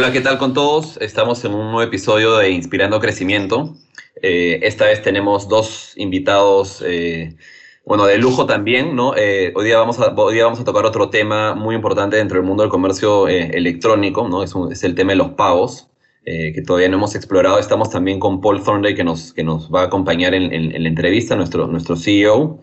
Hola, ¿qué tal con todos? Estamos en un nuevo episodio de Inspirando Crecimiento. Eh, esta vez tenemos dos invitados, eh, bueno, de lujo también, ¿no? Eh, hoy, día vamos a, hoy día vamos a tocar otro tema muy importante dentro del mundo del comercio electrónico, ¿no? Es, el tema de los pagos, que todavía no hemos explorado. Estamos también con Paul Thornday, que nos, que nos va a acompañar en, en la entrevista, nuestro, nuestro CEO.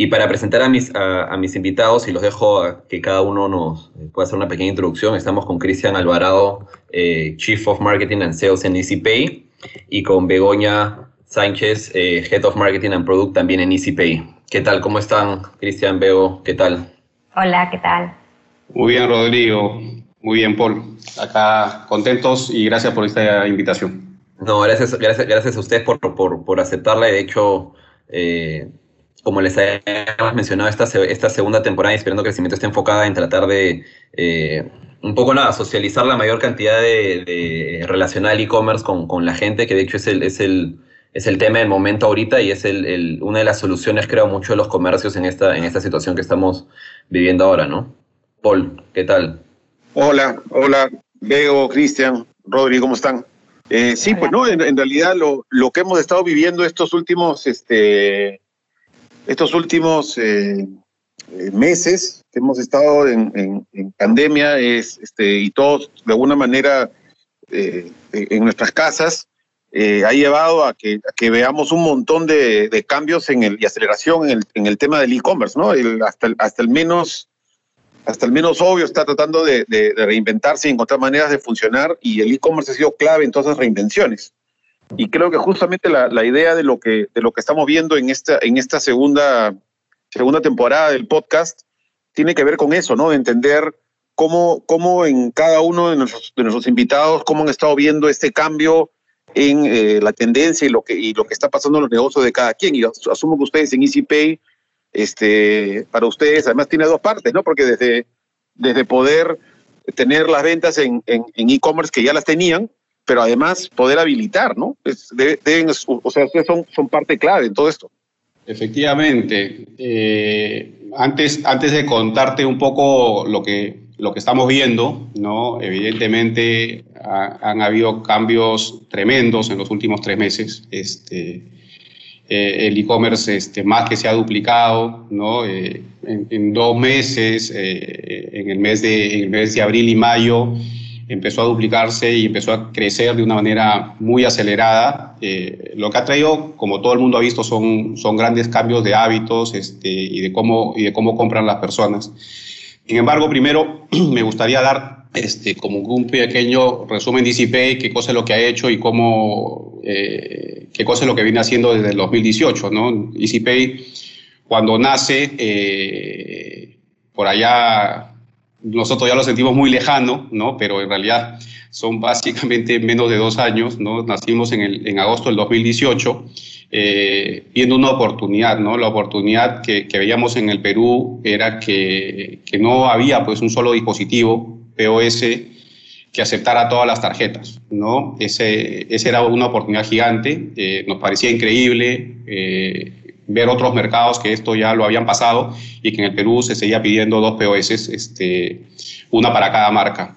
Y para presentar a mis, a, mis invitados, y los dejo a que cada uno nos pueda hacer una pequeña introducción, estamos con Cristian Alvarado, eh, Chief of Marketing and Sales en EasyPay, y con Begoña Sánchez, eh, Head of Marketing and Product también en EasyPay. ¿Qué tal? ¿Cómo están, Cristian, Bego? ¿Qué tal? Hola, ¿qué tal? Muy bien, Rodrigo. Muy bien, Paul. Acá contentos y gracias por esta invitación. No, gracias, gracias, gracias a ustedes por, por, por aceptarla. De hecho, eh, como les habíamos mencionado, esta, esta segunda temporada de Inspirando Crecimiento está enfocada en tratar de, eh, un poco nada, socializar la mayor cantidad de, de relacionar e-commerce con, con, la gente, que de hecho es el, es el, es el tema del momento ahorita y es el, el, una de las soluciones, creo, mucho de los comercios en esta, en esta situación que estamos viviendo ahora, ¿no? Paul, ¿qué tal? Hola, hola, Bego, Cristian, Rodri, ¿cómo están? Eh, sí, pues no, en, en realidad lo, lo, que hemos estado viviendo estos últimos este, estos últimos eh, eh, meses que hemos estado en, pandemia es, este, y todos de alguna manera eh, en nuestras casas, ha llevado a que, veamos un montón de, cambios en el, y aceleración en el, tema del e-commerce, hasta, el, menos obvio está tratando de, de, de reinventarse y encontrar maneras de funcionar y el e-commerce ha sido clave en todas esas reinvenciones. Y creo que justamente la, la, idea de lo que, de lo que estamos viendo en esta, en esta segunda, segunda temporada del podcast tiene que ver con eso, ¿no? De entender cómo, cómo en cada uno de nuestros, de nuestros invitados, cómo han estado viendo este cambio en eh, la tendencia y lo, que, y lo que está pasando en los negocios de cada quien. Y asumo que ustedes en EasyPay, este, para ustedes, además tiene dos partes, ¿no? Porque desde, desde poder tener las ventas en e-commerce que ya las tenían, pero además poder habilitar, ¿no? deben, o sea, son, son parte clave en todo esto. Efectivamente. Eh, antes, antes de contarte un poco lo que, lo que estamos viendo, ¿no? evidentemente han habido cambios tremendos en los últimos tres meses. Este, eh, el e-commerce este, más que se ha duplicado, ¿no? Eh, en, dos meses, en, el mes de, en el mes de abril y mayo, empezó a duplicarse y empezó a crecer de una manera muy acelerada. Eh, lo que ha traído, como todo el mundo ha visto, son, son grandes cambios de hábitos este, y, de cómo, y de cómo compran las personas. Sin embargo, primero me gustaría dar este, como un pequeño resumen de EasyPay, qué cosa es lo que ha hecho y cómo, eh, qué cosa es lo que viene haciendo desde el 2018. ¿no? EasyPay, cuando nace, eh, por allá nosotros ya lo sentimos muy lejano, ¿no? Pero en realidad son básicamente menos de dos años, ¿no? Nacimos en, el, en agosto del 2018, eh, viendo una oportunidad, ¿no? La oportunidad que, que veíamos en el Perú era que, que, no había pues un solo dispositivo POS que aceptara todas las tarjetas, ¿no? Ese, esa era una oportunidad gigante, eh, nos parecía increíble, eh, ver otros mercados que esto ya lo habían pasado y que en el Perú se seguía pidiendo dos POS, este, una para cada marca.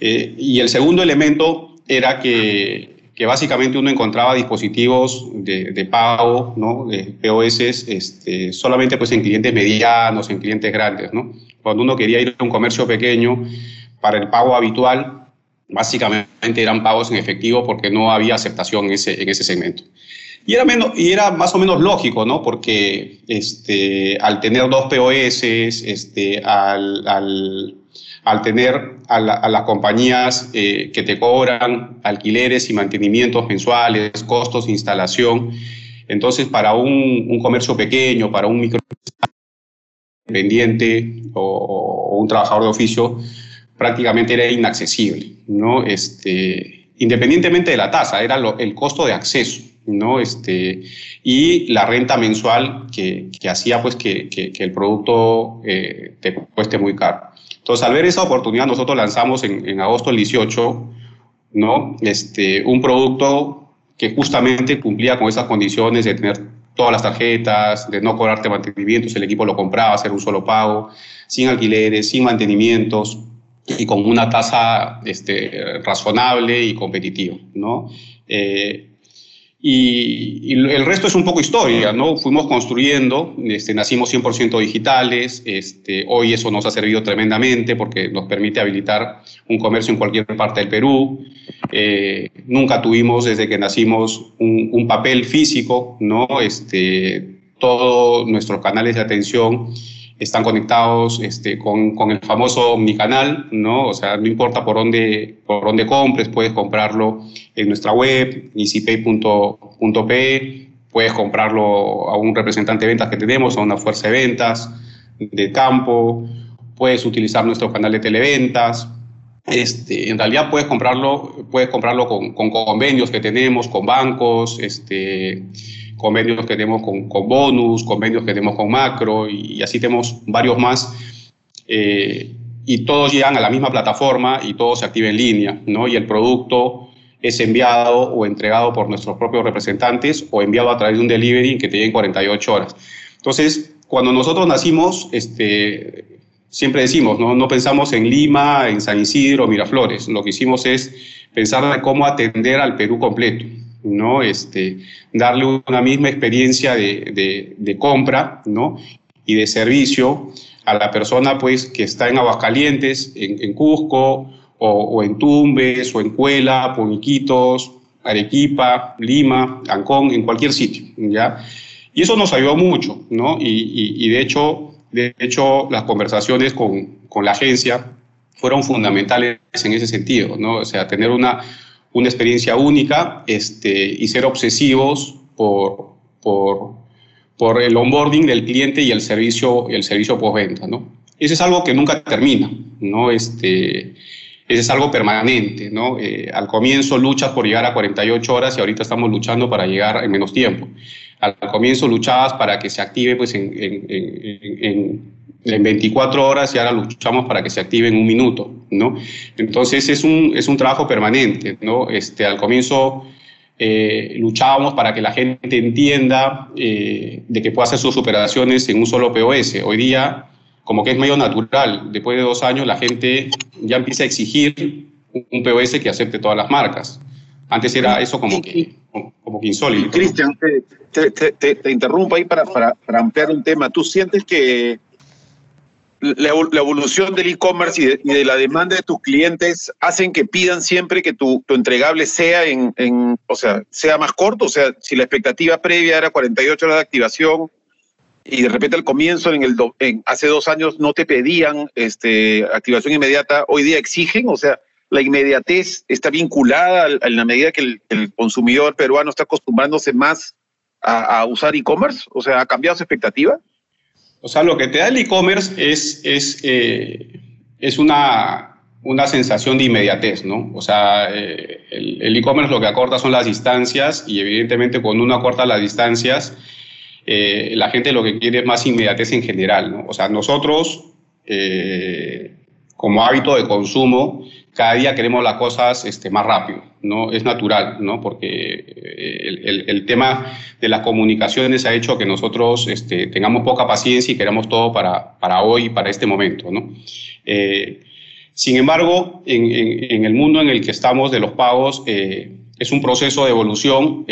Eh, y el segundo elemento era que, que, básicamente uno encontraba dispositivos de, pago, ¿no? de POS, este, solamente pues en clientes medianos, en clientes grandes. ¿no? Cuando uno quería ir a un comercio pequeño para el pago habitual, básicamente eran pagos en efectivo porque no había aceptación en ese, en ese segmento. Y era, menos, y era más o menos lógico, ¿no? Porque este, al tener dos POS, este, al, al, tener a, las compañías eh, que te cobran alquileres y mantenimientos mensuales, costos de instalación, entonces para un, un comercio pequeño, para un micro independiente o, o, un trabajador de oficio, prácticamente era inaccesible, ¿no? Este, independientemente de la tasa, era lo, el costo de acceso. ¿No? Este, y la renta mensual que, que hacía pues que, que, el producto eh, te cueste muy caro. Entonces, al ver esa oportunidad, nosotros lanzamos en, en agosto del 18, ¿no? Este, un producto que justamente cumplía con esas condiciones de tener todas las tarjetas, de no cobrarte mantenimientos, el equipo lo compraba, hacer un solo pago, sin alquileres, sin mantenimientos, y con una tasa este, razonable y competitiva, ¿no? Eh, y, el resto es un poco historia, ¿no? Fuimos construyendo, este, nacimos 100% digitales, este, hoy eso nos ha servido tremendamente porque nos permite habilitar un comercio en cualquier parte del Perú. Eh, nunca tuvimos desde que nacimos un, un papel físico, ¿no? Este, todos nuestros canales de atención están conectados este, con, con, el famoso Omnicanal, ¿no? O sea, no importa por dónde, por dónde compres, puedes comprarlo en nuestra web, easypay.pe, puedes comprarlo a un representante de ventas que tenemos, a una fuerza de ventas de campo, puedes utilizar nuestro canal de televentas, este, en realidad puedes comprarlo, puedes comprarlo con, con convenios que tenemos con bancos, este, convenios que tenemos con, con bonus, convenios que tenemos con macro y, así tenemos varios más. Eh, y todos llegan a la misma plataforma y todo se activa en línea, ¿no? Y el producto es enviado o entregado por nuestros propios representantes o enviado a través de un delivery que te llegue en 48 horas. Entonces, cuando nosotros nacimos, este, siempre decimos, ¿no? no pensamos en Lima, en San Isidro, Miraflores. Lo que hicimos es pensar en cómo atender al Perú completo. ¿No? Este, darle una misma experiencia de, compra, ¿no? Y de servicio a la persona, pues, que está en Aguascalientes, en, Cusco, o, en Tumbes, o en Cuela, o Iquitos, Arequipa, Lima, Ancón, en cualquier sitio, ¿ya? Y eso nos ayudó mucho, ¿no? Y, de, hecho, de hecho, las conversaciones con, con la agencia fueron fundamentales en ese sentido, ¿no? O sea, tener una, una experiencia única este, y ser obsesivos por, por, por, el onboarding del cliente y el servicio, el servicio postventa, ¿no? Ese es algo que nunca termina, ¿no? Este, es algo permanente, ¿no? Eh, al comienzo luchas por llegar a 48 horas y ahorita estamos luchando para llegar en menos tiempo. Al comienzo luchabas para que se active pues, en, en 24 horas y ahora luchamos para que se active en un minuto, ¿no? Entonces es un, es un trabajo permanente, ¿no? Este, al comienzo eh, luchábamos para que la gente entienda eh, de que pueda hacer sus operaciones en un solo POS. Hoy día, como que es medio natural, después de dos años la gente ya empieza a exigir un POS que acepte todas las marcas. Antes era eso como que, como que insólito. Cristian, te, te, te, interrumpo ahí para, para, para ampliar un tema. ¿Tú sientes que la, evolución del e-commerce y, de la demanda de tus clientes hacen que pidan siempre que tu, entregable sea en, o sea, sea más corto, o sea, si la expectativa previa era 48 horas de activación y de repente al comienzo en el hace dos años no te pedían este activación inmediata, hoy día exigen, o sea, la inmediatez está vinculada en la medida que el, consumidor peruano está acostumbrándose más a, a usar e-commerce, o sea, ha cambiado su expectativa. O sea, lo que te da el e-commerce es, es, eh, es una, una sensación de inmediatez, ¿no? O sea, eh, el e-commerce lo que acorta son las distancias y evidentemente cuando uno acorta las distancias, eh, la gente lo que quiere es más inmediatez en general, ¿no? O sea, nosotros, como hábito de consumo, cada día queremos las cosas este, más rápido, ¿no? Es natural, ¿no? Porque eh, el, tema de las comunicaciones ha hecho que nosotros este, tengamos poca paciencia y queramos todo para, para hoy, para este momento, ¿no? Eh, sin embargo, en, en, el mundo en el que estamos de los pagos, eh, es un proceso de evolución,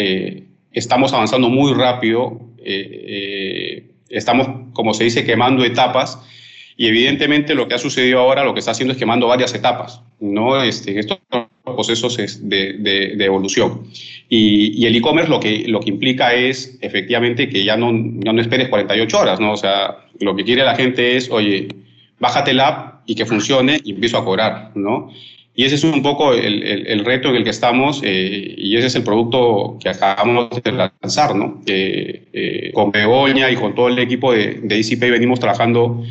estamos avanzando muy rápido, estamos, como se dice, quemando etapas, y evidentemente lo que ha sucedido ahora, lo que está haciendo es quemando varias etapas, ¿no? Este, estos procesos de, de, evolución. Y, el e-commerce lo que, lo que implica es efectivamente que ya no, no, esperes 48 horas, ¿no? O sea, lo que quiere la gente es, oye, bájate la app y que funcione y empiezo a cobrar, ¿no? Y ese es un poco el, el, reto en el que estamos eh, y ese es el producto que acabamos de lanzar, ¿no? Eh, con Begoña y con todo el equipo de, de EasyPay venimos trabajando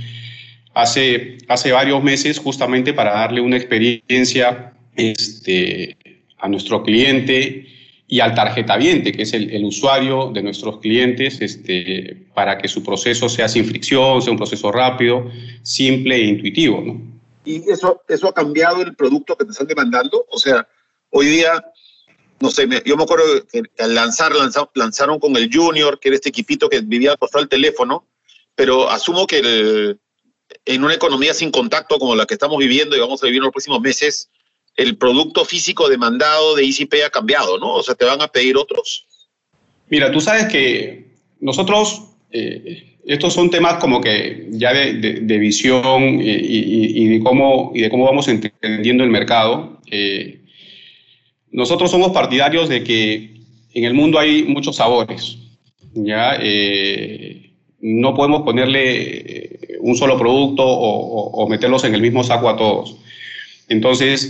hace, hace varios meses justamente para darle una experiencia este, a nuestro cliente y al tarjetaviente, que es el, usuario de nuestros clientes, este, para que su proceso sea sin fricción, sea un proceso rápido, simple e intuitivo. ¿no? ¿Y eso, eso ha cambiado el producto que te están demandando? O sea, hoy día, no sé, yo me acuerdo que, al lanzar, lanzaron con el Junior, que era este equipito que vivía al costado teléfono, pero asumo que el, en una economía sin contacto como la que estamos viviendo y vamos a vivir en los próximos meses, el producto físico demandado de EasyPay ha cambiado, ¿no? O sea, te van a pedir otros. Mira, tú sabes que nosotros, eh, estos son temas como que ya de, visión y, de cómo, y de cómo vamos entendiendo el mercado. Eh, nosotros somos partidarios de que en el mundo hay muchos sabores, ¿ya? Eh, no podemos ponerle un solo producto o, meterlos en el mismo saco a todos. Entonces,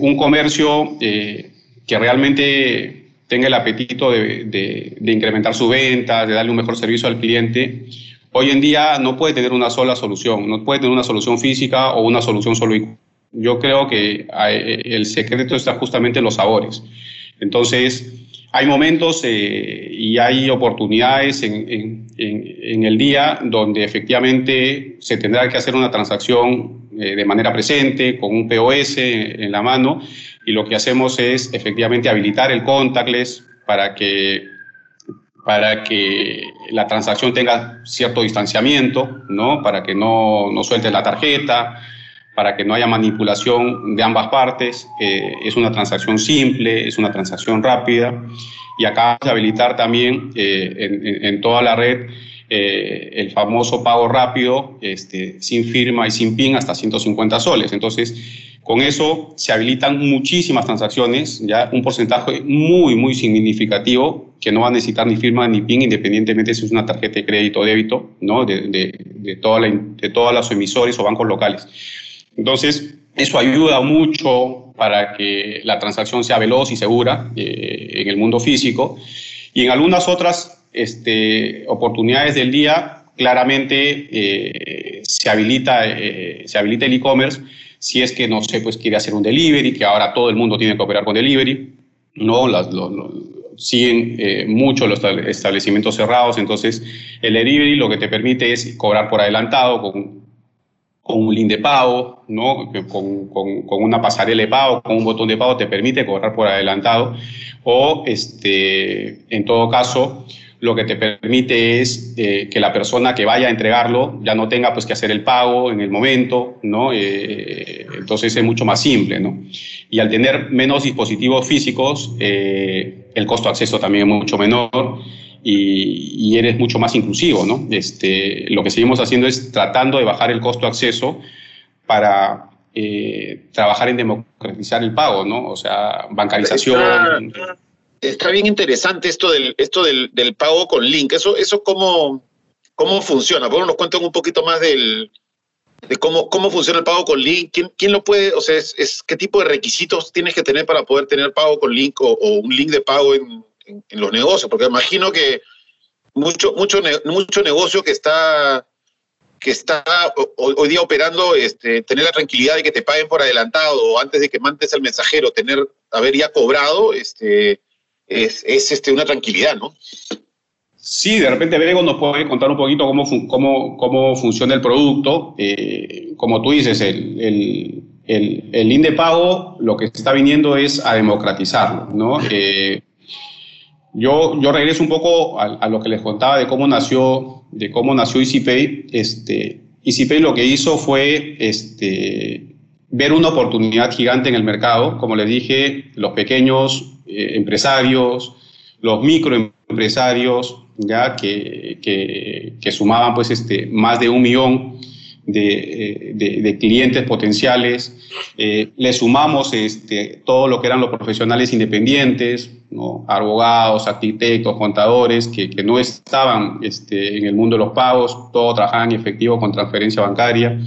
un comercio que realmente tenga el apetito de, incrementar su venta, de darle un mejor servicio al cliente, hoy en día no puede tener una sola solución, no puede tener una solución física o una solución solo. Yo creo que eh, el secreto está justamente en los sabores. Entonces, hay momentos eh, y hay oportunidades en, el día donde efectivamente se tendrá que hacer una transacción eh, de manera presente, con un POS en la mano, y lo que hacemos es efectivamente habilitar el contactless para que, para que la transacción tenga cierto distanciamiento, ¿no? para que no, no suelte la tarjeta, para que no haya manipulación de ambas partes. Eh, es una transacción simple, es una transacción rápida. Y acá de habilitar también eh, en, en, toda la red eh, el famoso pago rápido este, sin firma y sin PIN hasta 150 soles. Entonces, con eso se habilitan muchísimas transacciones, ya un porcentaje muy, muy significativo que no va a necesitar ni firma ni PIN, independientemente si es una tarjeta de crédito o débito, ¿no? de, de, de, toda de todos los emisores o bancos locales. Entonces, eso ayuda mucho para que la transacción sea veloz y segura eh, en el mundo físico. Y en algunas otras este, oportunidades del día, claramente eh, se, habilita, eh, se habilita el e-commerce si es que, no sé, pues quiere hacer un delivery, que ahora todo el mundo tiene que operar con delivery, ¿no? Siguen eh, mucho los establecimientos cerrados, entonces el delivery lo que te permite es cobrar por adelantado con, con un link de pago, ¿no? Con, con, con, una pasarela de pago, con un botón de pago te permite cobrar por adelantado o este, en todo caso lo que te permite es eh, que la persona que vaya a entregarlo ya no tenga pues que hacer el pago en el momento, ¿no? Eh, entonces es mucho más simple, ¿no? Y al tener menos dispositivos físicos, eh, el costo de acceso también es mucho menor y, y, eres mucho más inclusivo, ¿no? Este, lo que seguimos haciendo es tratando de bajar el costo de acceso para trabajar en democratizar el pago, ¿no? O sea, bancarización está bien interesante esto del, esto del, del, pago con link. Eso, eso cómo, cómo funciona. Bueno, nos cuentan un poquito más del, de cómo, cómo funciona el pago con link. ¿Quién, quién lo puede, o sea, es, qué tipo de requisitos tienes que tener para poder tener pago con link o, un link de pago en, en, los negocios? Porque imagino que mucho, mucho, mucho negocio que está que está hoy día operando, este, tener la tranquilidad de que te paguen por adelantado o antes de que mandes al mensajero, tener, haber ya cobrado, este, es, este, una tranquilidad, ¿no? Sí, de repente Bego nos puede contar un poquito cómo, cómo, cómo funciona el producto. Eh, como tú dices, el, el, el, el link de pago lo que está viniendo es a democratizarlo, ¿no? Eh, yo, yo regreso un poco a, lo que les contaba de cómo nació, de cómo nació EasyPay. Este, EasyPay lo que hizo fue este, ver una oportunidad gigante en el mercado. Como les dije, los pequeños eh, empresarios, los microempresarios, ya que, que, sumaban pues este, más de un millón de, eh, clientes potenciales. Eh, le sumamos este, todo lo que eran los profesionales independientes, ¿no? abogados, arquitectos, contadores, que, que no estaban este, en el mundo de los pagos, todos trabajaban en efectivo con transferencia bancaria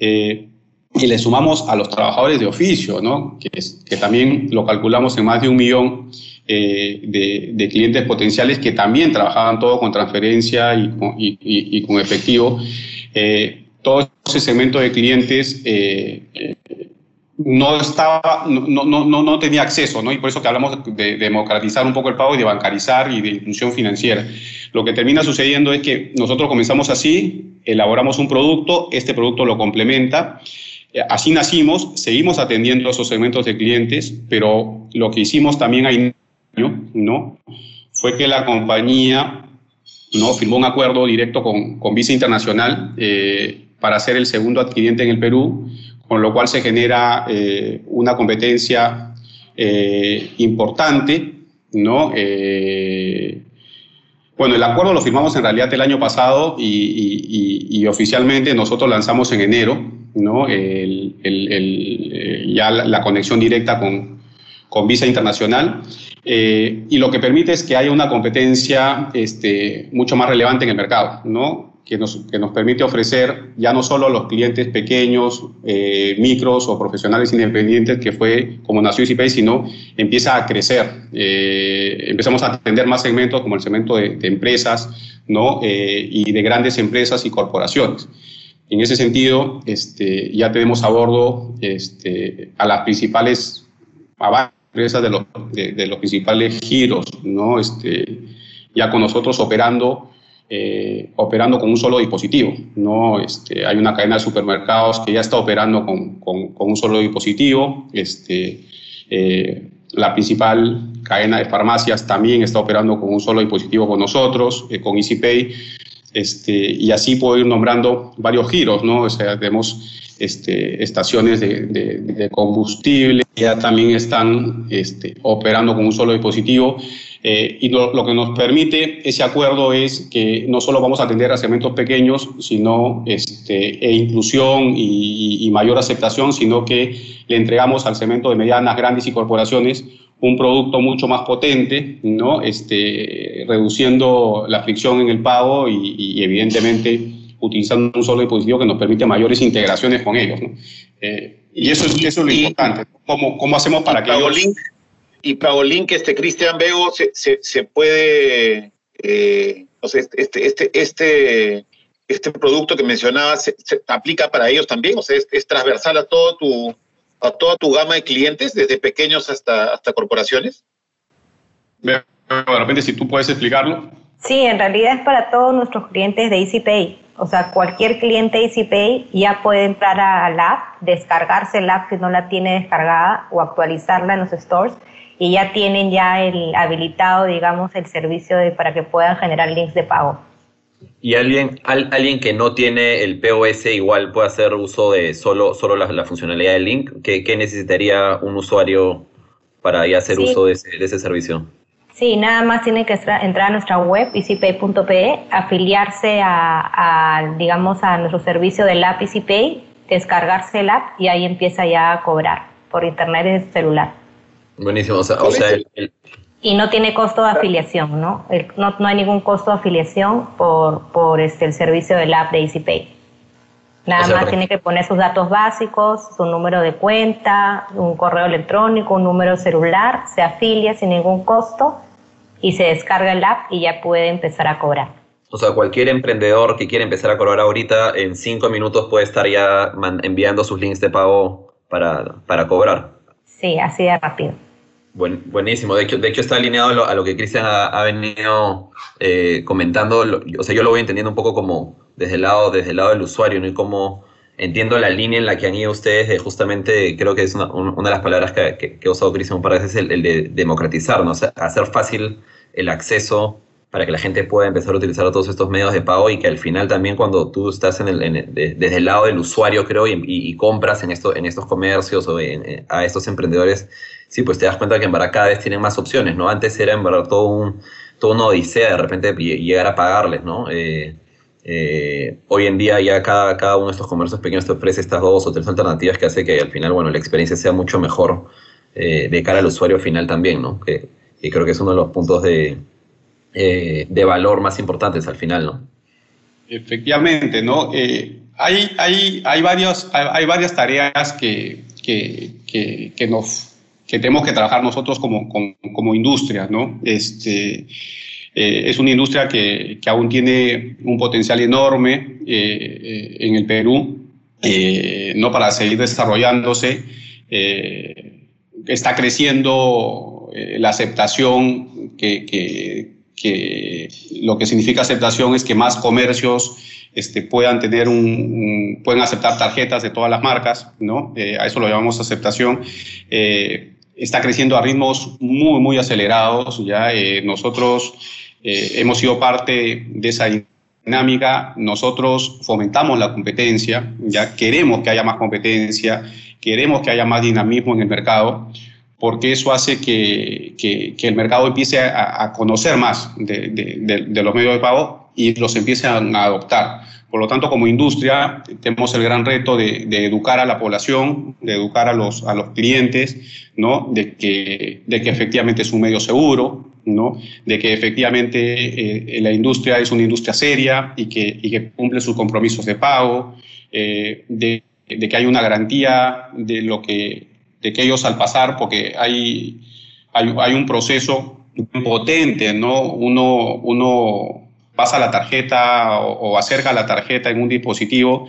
y le sumamos a los trabajadores de oficio, ¿no? que, que también lo calculamos en más de un millón eh, de, de, clientes potenciales que también trabajaban todo con transferencia y con, y, con efectivo. Eh, todo ese segmento de clientes eh, no estaba, no, no, no, no, tenía acceso, ¿no? Y por eso que hablamos de, democratizar un poco el pago y de bancarizar y de inclusión financiera. Lo que termina sucediendo es que nosotros comenzamos así, elaboramos un producto, este producto lo complementa eh, así nacimos, seguimos atendiendo esos segmentos de clientes, pero lo que hicimos también ahí, ¿no? Fue que la compañía ¿no? firmó un acuerdo directo con, con Visa Internacional, eh, para ser el segundo adquiriente en el Perú, con lo cual se genera eh, una competencia eh, importante, ¿no? Eh, bueno, el acuerdo lo firmamos en realidad el año pasado y, oficialmente nosotros lanzamos en enero, ¿no? ya la, conexión directa con, con Visa Internacional. y lo que permite es que haya una competencia este, mucho más relevante en el mercado, ¿no? Que nos, que nos permite ofrecer ya no solo a los clientes pequeños, eh, micros o profesionales independientes, que fue como nació EasyPay, sino empieza a crecer. Eh, empezamos a atender más segmentos como el segmento de, empresas ¿no? Eh, y de grandes empresas y corporaciones. En ese sentido, este, ya tenemos a bordo este, a las principales empresas de los, de, los principales giros, ¿no? este, ya con nosotros operando eh, operando con un solo dispositivo. ¿no? Este, hay una cadena de supermercados que ya está operando con, con, un solo dispositivo. Este, eh, la principal cadena de farmacias también está operando con un solo dispositivo con nosotros, eh, con EasyPay. Este, y así puedo ir nombrando varios giros, ¿no? O sea, tenemos este, estaciones de, combustible, ya también están este, operando con un solo dispositivo. Eh, y lo, que nos permite ese acuerdo es que no solo vamos a atender a segmentos pequeños, sino este, e inclusión y, mayor aceptación, sino que le entregamos al segmento de medianas, grandes y corporaciones un producto mucho más potente, este, reduciendo la fricción en el pago y, evidentemente utilizando un solo dispositivo que nos permite mayores integraciones con ellos. ¿no? Eh, y eso es, eso es lo importante. ¿Cómo, ¿Cómo hacemos para que ellos y Paulín, que este Cristian Bego se, se, puede, eh, o sea, este, este, este, este, este producto que mencionabas se, aplica para ellos también, o sea, es, transversal a todo tu, a toda tu gama de clientes, desde pequeños hasta, hasta corporaciones. De repente, si tú puedes explicarlo. Sí, en realidad es para todos nuestros clientes de EasyPay. O sea, cualquier cliente EasyPay ya puede entrar a la app, descargarse la app si no la tiene descargada o actualizarla en los stores y ya tienen ya el habilitado, digamos, el servicio de, para que puedan generar links de pago. ¿Y alguien, alguien que no tiene el POS igual puede hacer uso de solo, solo la, funcionalidad del link? ¿Qué, ¿Qué, necesitaría un usuario para ya hacer uso de ese, de ese, servicio? Sí, nada más tiene que entrar a nuestra web, easypay.pe, afiliarse a, a, digamos, a nuestro servicio del app EasyPay, descargarse el app y ahí empieza ya a cobrar por internet y celular. Buenísimo, o sea, o sea el, Y no tiene costo de afiliación, ¿no? no, no, hay ningún costo de afiliación por, por este, el servicio del app de EasyPay. Nada más tiene que poner sus datos básicos, su número de cuenta, un correo electrónico, un número celular, se afilia sin ningún costo y se descarga el app y ya puede empezar a cobrar. O sea, cualquier emprendedor que quiera empezar a cobrar ahorita, en cinco minutos puede estar ya enviando sus links de pago para, para cobrar. Sí, así de rápido buenísimo. De hecho, de hecho está alineado a lo, que Cristian ha, venido eh, comentando. o sea, yo lo voy entendiendo un poco como desde el lado, desde el lado del usuario, ¿no? Y como entiendo la línea en la que han ido ustedes de justamente, creo que es una, de las palabras que, que, que, ha usado Cristian un par de veces, el, de democratizar, ¿no? O sea, hacer fácil el acceso para que la gente pueda empezar a utilizar todos estos medios de pago y que al final también cuando tú estás en el, desde el lado del usuario, creo, y, compras en, esto, en estos comercios o a estos emprendedores, sí, pues te das cuenta que en verdad cada vez tienen más opciones, ¿no? Antes era en verdad todo un, todo una odisea de repente llegar a pagarles, ¿no? Eh, eh, hoy en día ya cada, cada uno de estos comercios pequeños te ofrece estas dos o tres alternativas que hace que al final, bueno, la experiencia sea mucho mejor eh, de cara al usuario final también, ¿no? Que, creo que es uno de los puntos de, de valor más importantes al final, ¿no? Efectivamente, ¿no? hay, hay, hay, varios, hay, varias tareas que, que, que, que nos que tenemos que trabajar nosotros como, como, industria, ¿no? Este, eh, es una industria que, que, aún tiene un potencial enorme eh, eh, en el Perú, no para seguir desarrollándose. está creciendo la aceptación, que, que, lo que significa aceptación es que más comercios este, puedan tener un, pueden aceptar tarjetas de todas las marcas, ¿no? a eso lo llamamos aceptación está creciendo a ritmos muy, muy acelerados. Ya nosotros eh, hemos sido parte de esa dinámica, nosotros fomentamos la competencia, ya queremos que haya más competencia, queremos que haya más dinamismo en el mercado, porque eso hace que, que, el mercado empiece a, conocer más de, de, los medios de pago y los empiece a, adoptar. Por lo tanto, como industria, tenemos el gran reto de, educar a la población, de educar a los, a los clientes, ¿no? de, que, de que efectivamente es un medio seguro, ¿no? de que efectivamente eh, la industria es una industria seria y que, y que cumple sus compromisos de pago, eh, de, que hay una garantía de, lo que, de que ellos al pasar, porque hay, hay, hay un proceso potente, ¿no? uno, uno pasa la tarjeta o, acerca la tarjeta en un dispositivo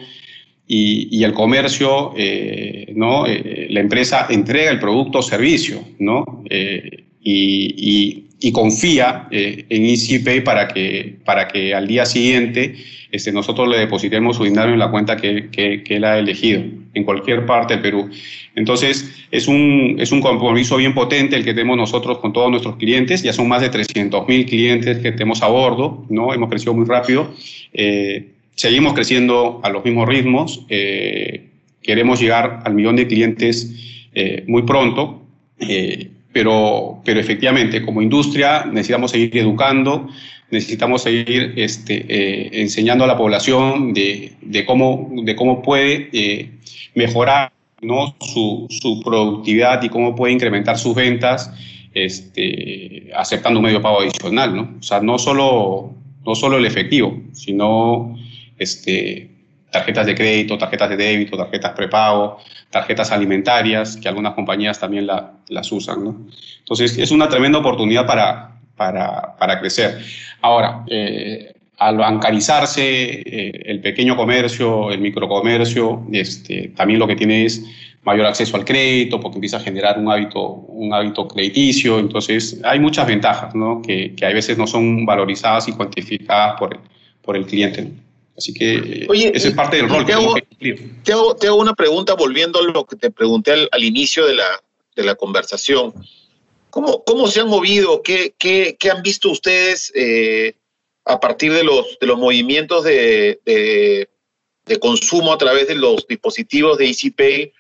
y, el comercio, eh, ¿no? la empresa entrega el producto o servicio, ¿no? y confía eh, en EasyPay para que, para que al día siguiente este, nosotros le depositemos su dinero en la cuenta que, que, él ha elegido, en cualquier parte del Perú. Entonces, es un, es un compromiso bien potente el que tenemos nosotros con todos nuestros clientes. Ya son más de 300 mil clientes que tenemos a bordo, ¿no? Hemos crecido muy rápido. Eh, seguimos creciendo a los mismos ritmos. Eh, queremos llegar al millón de clientes muy pronto pero, pero efectivamente, como industria necesitamos seguir educando, necesitamos seguir este, eh, enseñando a la población de, de, cómo, de cómo puede eh, mejorar ¿no? su, su, productividad y cómo puede incrementar sus ventas este, aceptando un medio de pago adicional. ¿no? O sea, no solo, no solo el efectivo, sino este, tarjetas de crédito, tarjetas de débito, tarjetas prepago, tarjetas alimentarias, que algunas compañías también las usan. Entonces, es una tremenda oportunidad para, para, para crecer. Ahora, eh, al bancarizarse, eh, el pequeño comercio, el microcomercio, este, también lo que tiene es mayor acceso al crédito, porque empieza a generar un hábito, un hábito crediticio. Entonces, hay muchas ventajas ¿no? que, que a veces no son valorizadas y cuantificadas por por el cliente. Así que Oye, ese es parte del rol. Te hago, te, hago, te hago, una pregunta volviendo a lo que te pregunté al, inicio de la, de la conversación. ¿Cómo, ¿Cómo, se han movido? ¿Qué, qué, qué han visto ustedes eh, a partir de los, de los movimientos de, de, de, consumo a través de los dispositivos de EasyPay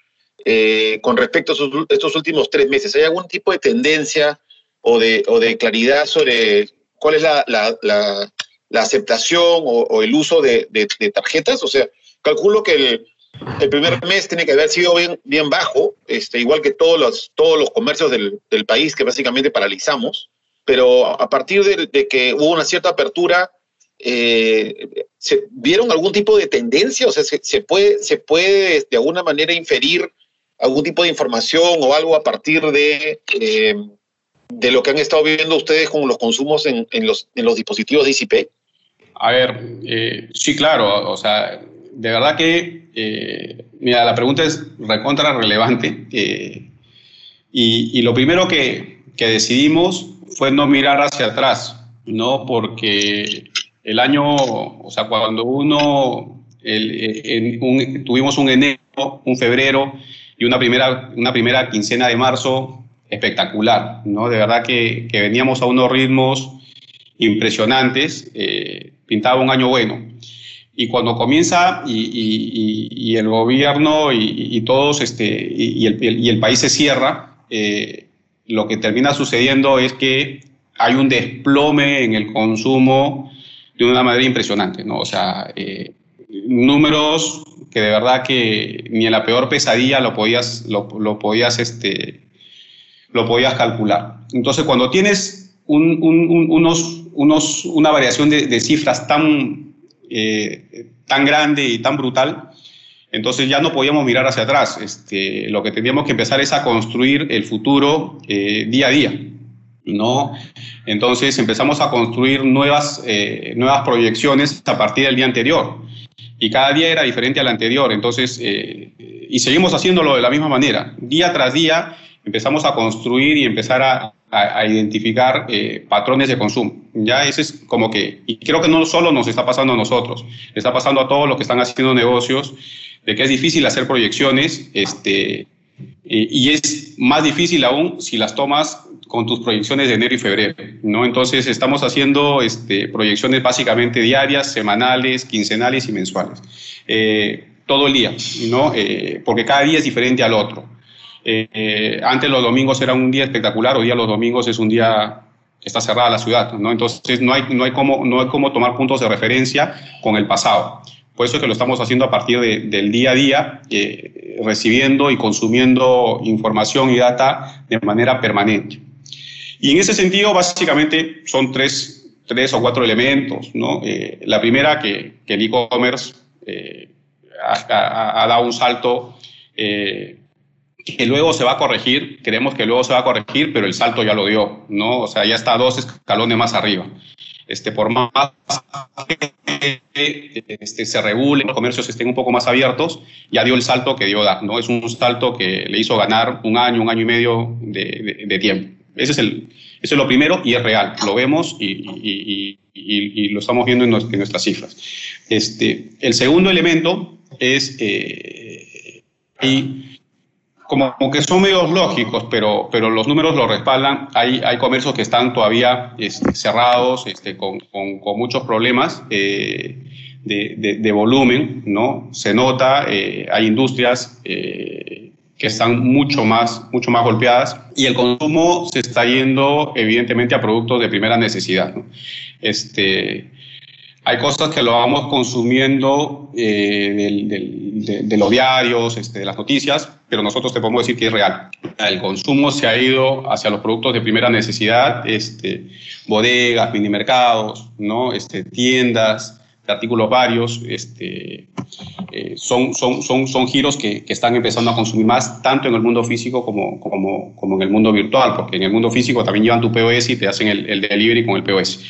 eh, con respecto a estos últimos tres meses? ¿Hay algún tipo de tendencia o de, o de claridad sobre cuál es la, la, la la aceptación o, el uso de, tarjetas. O sea, calculo que el, primer mes tiene que haber sido bien, bajo, este, igual que todos los, todos los comercios del, país que básicamente paralizamos, pero a partir de, que hubo una cierta apertura, eh, ¿se ¿vieron algún tipo de tendencia? O sea, ¿se, puede, ¿se puede de alguna manera inferir algún tipo de información o algo a partir de... Eh, de lo que han estado viendo ustedes con los consumos en, los, en los dispositivos de ICP? A ver, eh, sí, claro, o sea, de verdad que, eh, mira, la pregunta es recontra relevante. Eh, y, lo primero que, que, decidimos fue no mirar hacia atrás, ¿no? Porque el año, o sea, cuando uno, tuvimos un enero, un febrero y una primera, una primera quincena de marzo espectacular, ¿no? De verdad que, que veníamos a unos ritmos impresionantes. Eh, pintaba un año bueno. Y cuando comienza y, el gobierno y, todos, este, y, el, país se cierra, eh, lo que termina sucediendo es que hay un desplome en el consumo de una manera impresionante, ¿no? O sea, eh, números que de verdad que ni en la peor pesadilla lo podías, lo, podías, este, lo podías calcular. Entonces, cuando tienes unos unos, una variación de, cifras tan, eh, tan grande y tan brutal, entonces ya no podíamos mirar hacia atrás. Este, lo que teníamos que empezar es a construir el futuro eh, día a día. ¿no? Entonces empezamos a construir nuevas, eh, nuevas proyecciones a partir del día anterior. Y cada día era diferente al anterior. Entonces, y seguimos haciéndolo de la misma manera. Día tras día empezamos a construir y empezar a, a, identificar eh, patrones de consumo. Ya ese es como que, y creo que no solo nos está pasando a nosotros, está pasando a todos los que están haciendo negocios, de que es difícil hacer proyecciones, este, y es más difícil aún si las tomas con tus proyecciones de enero y febrero, ¿no? Entonces estamos haciendo este, proyecciones básicamente diarias, semanales, quincenales y mensuales. Eh, todo el día, ¿no? Eh, porque cada día es diferente al otro. Eh, antes los domingos era un día espectacular, hoy día los domingos es un día que está cerrada la ciudad, ¿no? Entonces no hay, no hay, cómo, no hay cómo tomar puntos de referencia con el pasado. Por eso es que lo estamos haciendo a partir del día a día, eh, recibiendo y consumiendo información y data de manera permanente. Y en ese sentido, básicamente, son tres, tres o cuatro elementos. Eh, la primera, que, que el e-commerce eh, ha, ha, dado un salto que luego se va a corregir, creemos que luego se va a corregir, pero el salto ya lo dio, ¿no? O sea, ya está dos escalones más arriba. Este, por más que este, se regule, los comercios estén un poco más abiertos, ya dio el salto que dio dar, ¿no? Es un salto que le hizo ganar un año, un año y medio de, de, tiempo. Ese es, el, eso es lo primero y es real, lo vemos y, y, y, y lo estamos viendo en, nuestras cifras. Este, el segundo elemento es, eh, y como, que son medios lógicos, pero, pero los números lo respaldan. Hay, hay comercios que están todavía este, cerrados, este, con, con, muchos problemas eh, de, de, volumen, ¿no? Se nota, eh, hay industrias eh, que están mucho más, mucho más golpeadas y el consumo se está yendo evidentemente a productos de primera necesidad. Este, hay cosas que lo vamos consumiendo eh, de, los diarios, este, de las noticias, pero nosotros te podemos decir que es real. El consumo se ha ido hacia los productos de primera necesidad, este, bodegas, mini mercados, ¿no? este, tiendas de artículos varios. Este, eh, son, son, son, son giros que, que, están empezando a consumir más, tanto en el mundo físico como, como, como en el mundo virtual, porque en el mundo físico también llevan tu POS y te hacen el, el delivery con el POS.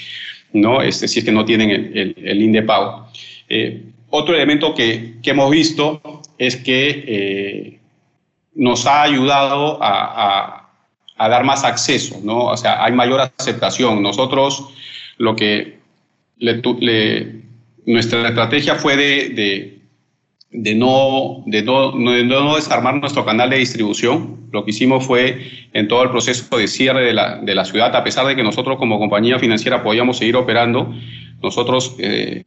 ¿no? Este, si es que no tienen el, el, el de pago. Eh, otro elemento que, que, hemos visto es que eh, nos ha ayudado a, a, dar más acceso, ¿no? O sea, hay mayor aceptación. Nosotros lo que nuestra estrategia fue de, de de, no, de no desarmar nuestro canal de distribución. Lo que hicimos fue, en todo el proceso de cierre de la, de la ciudad, a pesar de que nosotros como compañía financiera podíamos seguir operando, nosotros eh,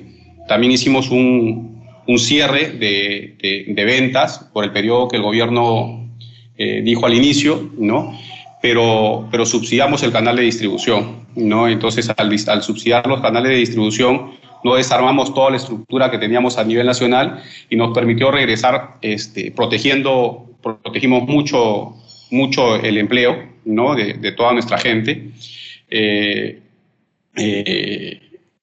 también hicimos un, un cierre de, de, ventas por el periodo que el gobierno eh, dijo al inicio, ¿no? Pero, pero subsidiamos el canal de distribución, ¿no? Entonces, al, al subsidiar los canales de distribución, no desarmamos toda la estructura que teníamos a nivel nacional y nos permitió regresar este, protegiendo, protegimos mucho, mucho el empleo ¿no? de, de toda nuestra gente. Eh, eh,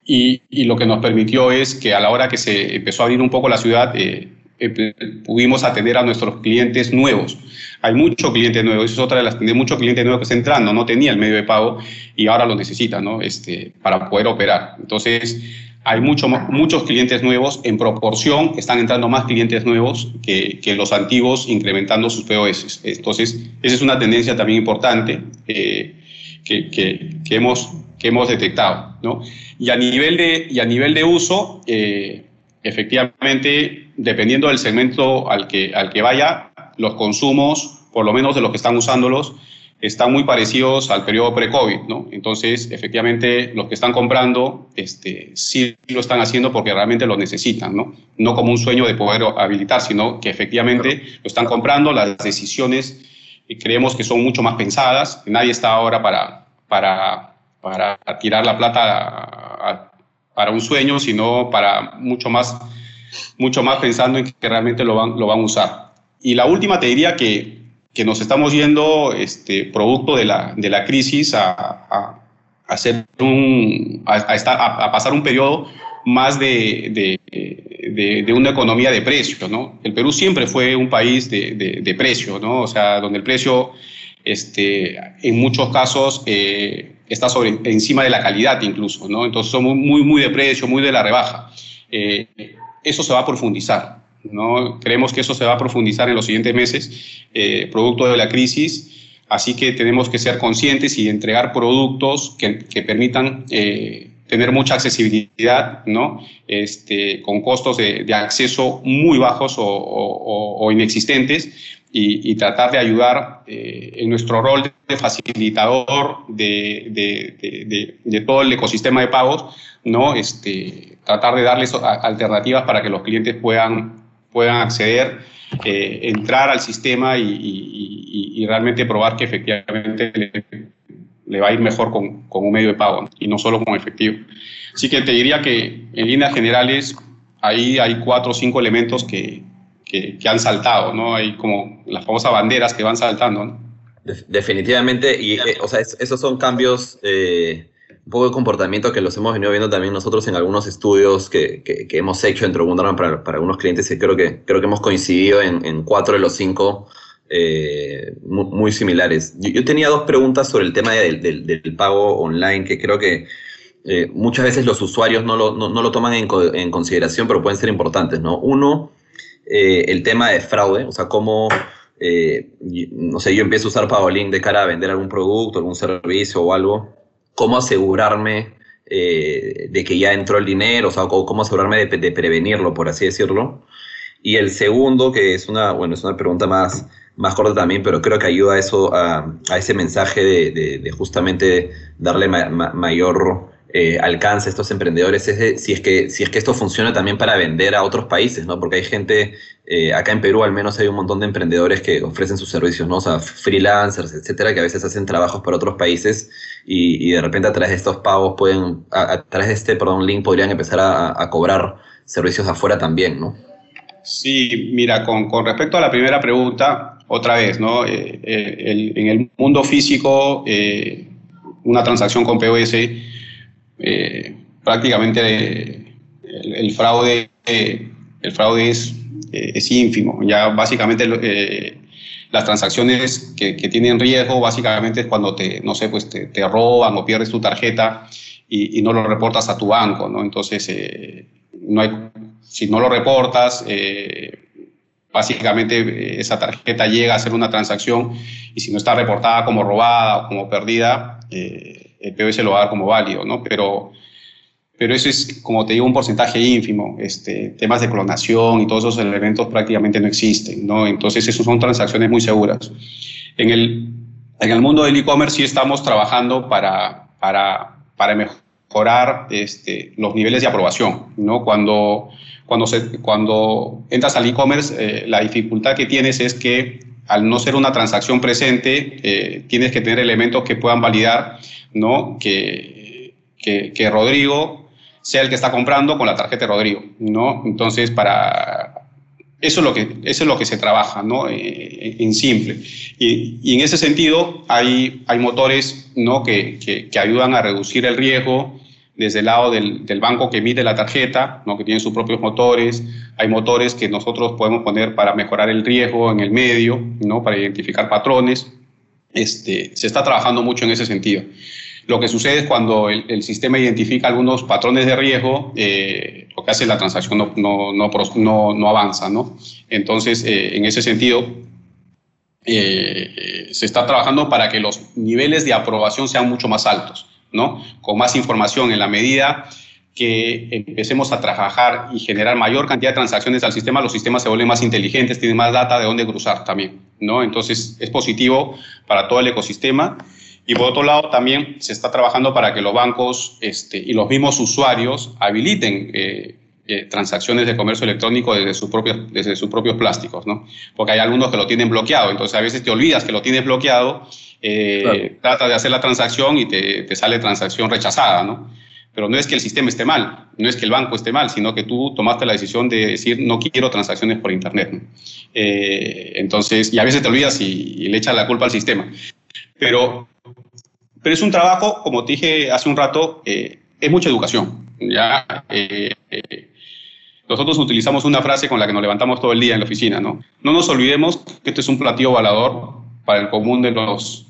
y, y, lo que nos permitió es que a la hora que se empezó a abrir un poco la ciudad, eh, pudimos atender a nuestros clientes nuevos. Hay muchos clientes nuevos, eso es otra de las de muchos clientes nuevos que están entrando, no tenía el medio de pago y ahora lo necesita, ¿no? Este, para poder operar. Entonces, hay mucho, muchos clientes nuevos, en proporción están entrando más clientes nuevos que, que los antiguos incrementando sus POS. Entonces, esa es una tendencia también importante eh, que, que, que, hemos, que hemos detectado. ¿no? Y, a nivel de, y a nivel de uso, eh, efectivamente, dependiendo del segmento al que, al que vaya, los consumos, por lo menos de los que están usándolos, están muy parecidos al periodo pre-COVID, ¿no? Entonces, efectivamente, los que están comprando este, sí lo están haciendo porque realmente lo necesitan, ¿no? No como un sueño de poder habilitar, sino que efectivamente lo están comprando, las decisiones creemos que son mucho más pensadas, nadie está ahora para, para, para tirar la plata para un sueño, sino para mucho más, mucho más pensando en que realmente lo van, lo van a usar. Y la última te diría que que nos estamos yendo, este, producto de la, de la crisis, a, hacer un, a, estar, a, pasar un periodo más de, de, de, una economía de precio, ¿no? El Perú siempre fue un país de, de precio, ¿no? O sea, donde el precio, este, en muchos casos, eh, está sobre, encima de la calidad incluso, ¿no? Entonces somos muy, muy de precio, muy de la rebaja. Eh, eso se va a profundizar. ¿no? Creemos que eso se va a profundizar en los siguientes meses, eh, producto de la crisis, así que tenemos que ser conscientes y entregar productos que, que permitan tener mucha accesibilidad, ¿no? Este, con costos de, acceso muy bajos o, inexistentes y, tratar de ayudar eh, en nuestro rol de facilitador de, todo el ecosistema de pagos, ¿no? Este, tratar de darles alternativas para que los clientes puedan, puedan acceder, eh, entrar al sistema y, realmente probar que efectivamente le, va a ir mejor con, con un medio de pago y no solo con efectivo. Así que te diría que en líneas generales ahí hay cuatro o cinco elementos que, que, han saltado, ¿no? Hay como las famosas banderas que van saltando, ¿no? Definitivamente, y eh, o sea, esos son cambios, eh, un poco de comportamiento que los hemos venido viendo también nosotros en algunos estudios que, que, hemos hecho entre Wonderland para, para, algunos clientes y creo que, creo que hemos coincidido en, en cuatro de los cinco eh, muy, similares. Yo, tenía dos preguntas sobre el tema del, pago online que creo que muchas veces los usuarios no lo, toman en, consideración, pero pueden ser importantes, ¿no? Uno, eh, el tema de fraude, o sea, cómo, eh, no sé, yo empiezo a usar Paolín de cara a vender algún producto, algún servicio o algo, cómo asegurarme eh, de que ya entró el dinero, o sea, cómo asegurarme de, prevenirlo, por así decirlo. Y el segundo, que es una, bueno, es una pregunta más, más corta también, pero creo que ayuda a eso, a, ese mensaje de, justamente darle mayor eh, alcance a estos emprendedores es si, es que, si es que esto funciona también para vender a otros países, ¿no? Porque hay gente, eh, acá en Perú al menos hay un montón de emprendedores que ofrecen sus servicios, ¿no? O sea, freelancers, etcétera, que a veces hacen trabajos para otros países y, de repente a través de estos pagos pueden, a, través de este, perdón, link podrían empezar a, cobrar servicios afuera también, ¿no? Sí, mira, con, con respecto a la primera pregunta, otra vez, ¿no? Eh, en el mundo físico, una transacción con POS eh, prácticamente el, fraude, el fraude es, eh, es ínfimo. Ya básicamente eh, las transacciones que, tienen riesgo básicamente es cuando te, no sé, pues te, roban o pierdes tu tarjeta y, no lo reportas a tu banco, ¿no? Entonces, no hay, si no lo reportas, básicamente esa tarjeta llega a ser una transacción y si no está reportada como robada o como perdida, el POS lo va a dar como válido, ¿no? Pero, pero eso es, como te digo, un porcentaje ínfimo. Este, temas de clonación y todos esos elementos prácticamente no existen, ¿no? Entonces, eso son transacciones muy seguras. En el, en el mundo del e-commerce sí estamos trabajando para, para, para mejorar este, los niveles de aprobación, ¿no? Cuando, cuando, se, cuando entras al e-commerce, eh, la dificultad que tienes es que al no ser una transacción presente, eh, tienes que tener elementos que puedan validar ¿no? Que, que, Rodrigo sea el que está comprando con la tarjeta de Rodrigo, ¿no? Entonces, para... Eso es lo que, eso es lo que se trabaja, ¿no? Eh, en simple. Y, y, en ese sentido, hay, hay motores, ¿no? Que, que, que ayudan a reducir el riesgo, desde el lado del, del, banco que emite la tarjeta, ¿no? que tiene sus propios motores. Hay motores que nosotros podemos poner para mejorar el riesgo en el medio, ¿no? para identificar patrones. Este, se está trabajando mucho en ese sentido. Lo que sucede es cuando el, sistema identifica algunos patrones de riesgo, eh, lo que hace la transacción no, no, no, avanza. ¿no? Entonces, eh, en ese sentido, eh, se está trabajando para que los niveles de aprobación sean mucho más altos, ¿no? con más información en la medida que empecemos a trabajar y generar mayor cantidad de transacciones al sistema, los sistemas se vuelven más inteligentes, tienen más data de dónde cruzar también, ¿no? Entonces es positivo para todo el ecosistema y por otro lado, también se está trabajando para que los bancos este, y los mismos usuarios habiliten eh, eh, transacciones de comercio electrónico desde, sus propios, desde sus propios plásticos, ¿no? Porque hay algunos que lo tienen bloqueado, entonces a veces te olvidas que lo tienes bloqueado, eh, trata de hacer la transacción y te, te, sale transacción rechazada, ¿no? Pero no es que el sistema esté mal, no es que el banco esté mal, sino que tú tomaste la decisión de decir no quiero transacciones por Internet. ¿no? entonces, y a veces te olvidas y, y le echas la culpa al sistema. Pero pero es un trabajo, como te dije hace un rato, eh, es mucha educación. ¿ya? Eh, eh, nosotros utilizamos una frase con la que nos levantamos todo el día en la oficina, ¿no? No nos olvidemos que esto es un platillo valador para el común de los,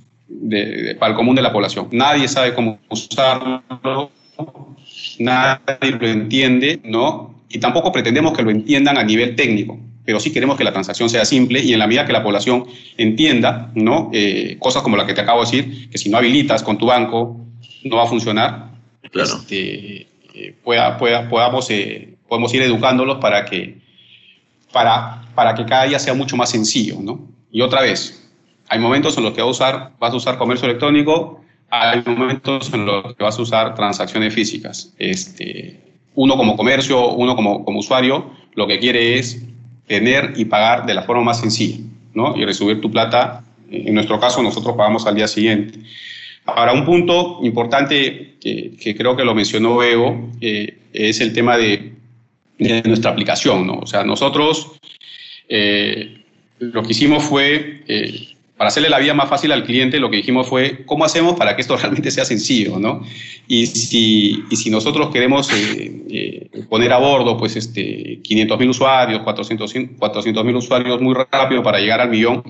para el común de la población. Nadie sabe cómo usarlo, nadie lo entiende, ¿no? Y tampoco pretendemos que lo entiendan a nivel técnico pero sí queremos que la transacción sea simple y en la medida que la población entienda, ¿no? Eh, cosas como la que te acabo de decir, que si no habilitas con tu banco no va a funcionar, claro. Este, eh, pueda, pueda, podamos, eh, podemos ir educándolos para que, para, para que cada día sea mucho más sencillo, ¿no? Y otra vez, hay momentos en los que vas a usar, vas a usar comercio electrónico, hay momentos en los que vas a usar transacciones físicas. Este, uno como comercio, uno como, como usuario, lo que quiere es tener y pagar de la forma más sencilla, ¿no? Y recibir tu plata, en nuestro caso nosotros pagamos al día siguiente. Ahora, un punto importante que, creo que lo mencionó Evo eh, es el tema de, nuestra aplicación, ¿no? O sea, nosotros eh, lo que hicimos fue eh, para hacerle la vida más fácil al cliente, lo que dijimos fue, ¿cómo hacemos para que esto realmente sea sencillo? ¿no? Y, si, nosotros queremos eh, eh, poner a bordo pues, este, 500 mil usuarios, 400 mil usuarios muy rápido para llegar al millón,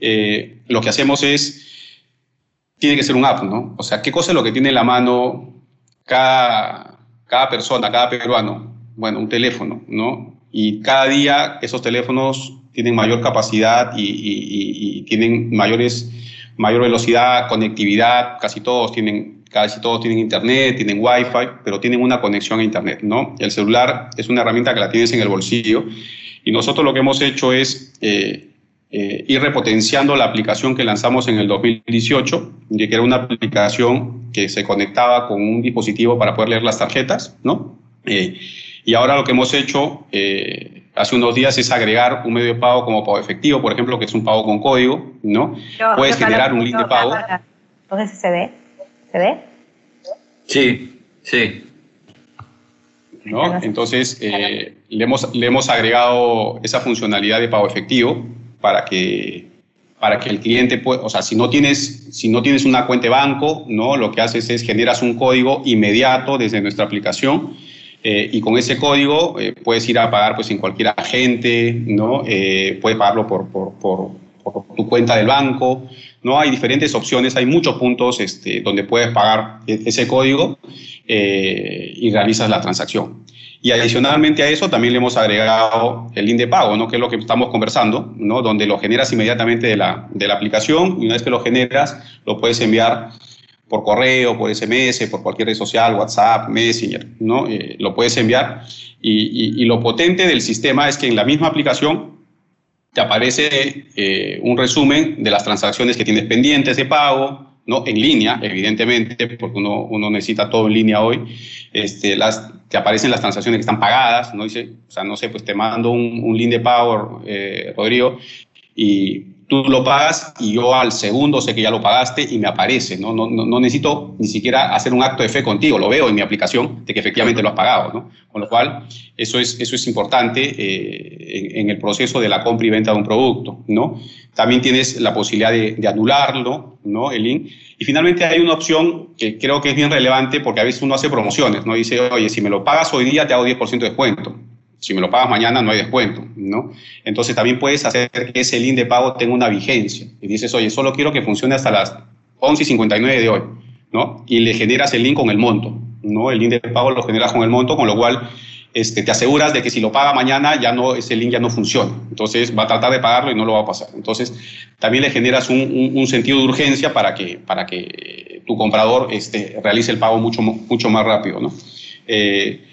eh, lo que hacemos es, tiene que ser un app, ¿no? O sea, ¿qué cosa es lo que tiene en la mano cada, cada persona, cada peruano? Bueno, un teléfono, ¿no? Y cada día esos teléfonos tienen mayor capacidad y, tienen mayores, mayor velocidad, conectividad, casi todos tienen, casi todos tienen internet, tienen wifi, pero tienen una conexión a internet, ¿no? El celular es una herramienta que la tienes en el bolsillo y nosotros lo que hemos hecho es eh, eh, ir repotenciando la aplicación que lanzamos en el 2018, que era una aplicación que se conectaba con un dispositivo para poder leer las tarjetas, ¿no? Eh, y ahora lo que hemos hecho hace unos días es agregar un medio de pago como pago efectivo, por ejemplo, que es un pago con código, ¿no? Puedes generar un link de pago. Entonces, ¿se ve? ¿Se ve? Sí, sí. ¿No? Entonces, eh, le, hemos, le hemos agregado esa funcionalidad de pago efectivo para que, para que el cliente pueda, o sea, si no, tienes, si no tienes una cuenta de banco, ¿no? Lo que haces es generas un código inmediato desde nuestra aplicación eh, y con ese código eh, puedes ir a pagar pues, en cualquier agente, ¿no? Eh, puedes pagarlo por, por, por, tu cuenta del banco. ¿no? Hay diferentes opciones, hay muchos puntos este, donde puedes pagar e-, ese código y realizas la transacción. Y adicionalmente a eso también le hemos agregado el link de pago, ¿no? que es lo que estamos conversando, ¿no? donde lo generas inmediatamente de la, de la aplicación y una vez que lo generas lo puedes enviar por correo, por SMS, por cualquier red social, WhatsApp, Messenger, ¿no? Eh, lo puedes enviar. Y, lo potente del sistema es que en la misma aplicación te aparece eh, un resumen de las transacciones que tienes pendientes de pago, ¿no? En línea, evidentemente, porque uno, uno necesita todo en línea hoy. Este, las, te aparecen las transacciones que están pagadas, ¿no? Dice, o sea, no sé, pues te mando un, un link de pago, eh, Rodrigo, y tú lo pagas y yo al segundo sé que ya lo pagaste y me aparece, ¿no? No, no, necesito ni siquiera hacer un acto de fe contigo, lo veo en mi aplicación de que efectivamente lo has pagado, ¿no? Con lo cual, eso es, eso es importante eh, en, el proceso de la compra y venta de un producto, ¿no? También tienes la posibilidad de, de anularlo, ¿no? El link. Y finalmente hay una opción que creo que es bien relevante porque a veces uno hace promociones, ¿no? Dice, oye, si me lo pagas hoy día te hago 10% de descuento si me lo pagas mañana no hay descuento, ¿no? Entonces también puedes hacer que ese link de pago tenga una vigencia. Y dices, oye, solo quiero que funcione hasta las 11.59 de hoy, ¿no? Y le generas el link con el monto, ¿no? El link de pago lo generas con el monto, con lo cual este, te aseguras de que si lo paga mañana, ya no, ese link ya no funciona. Entonces va a tratar de pagarlo y no lo va a pasar. Entonces también le generas un, sentido de urgencia para que, para que tu comprador este, realice el pago mucho, mucho más rápido, ¿no? Eh,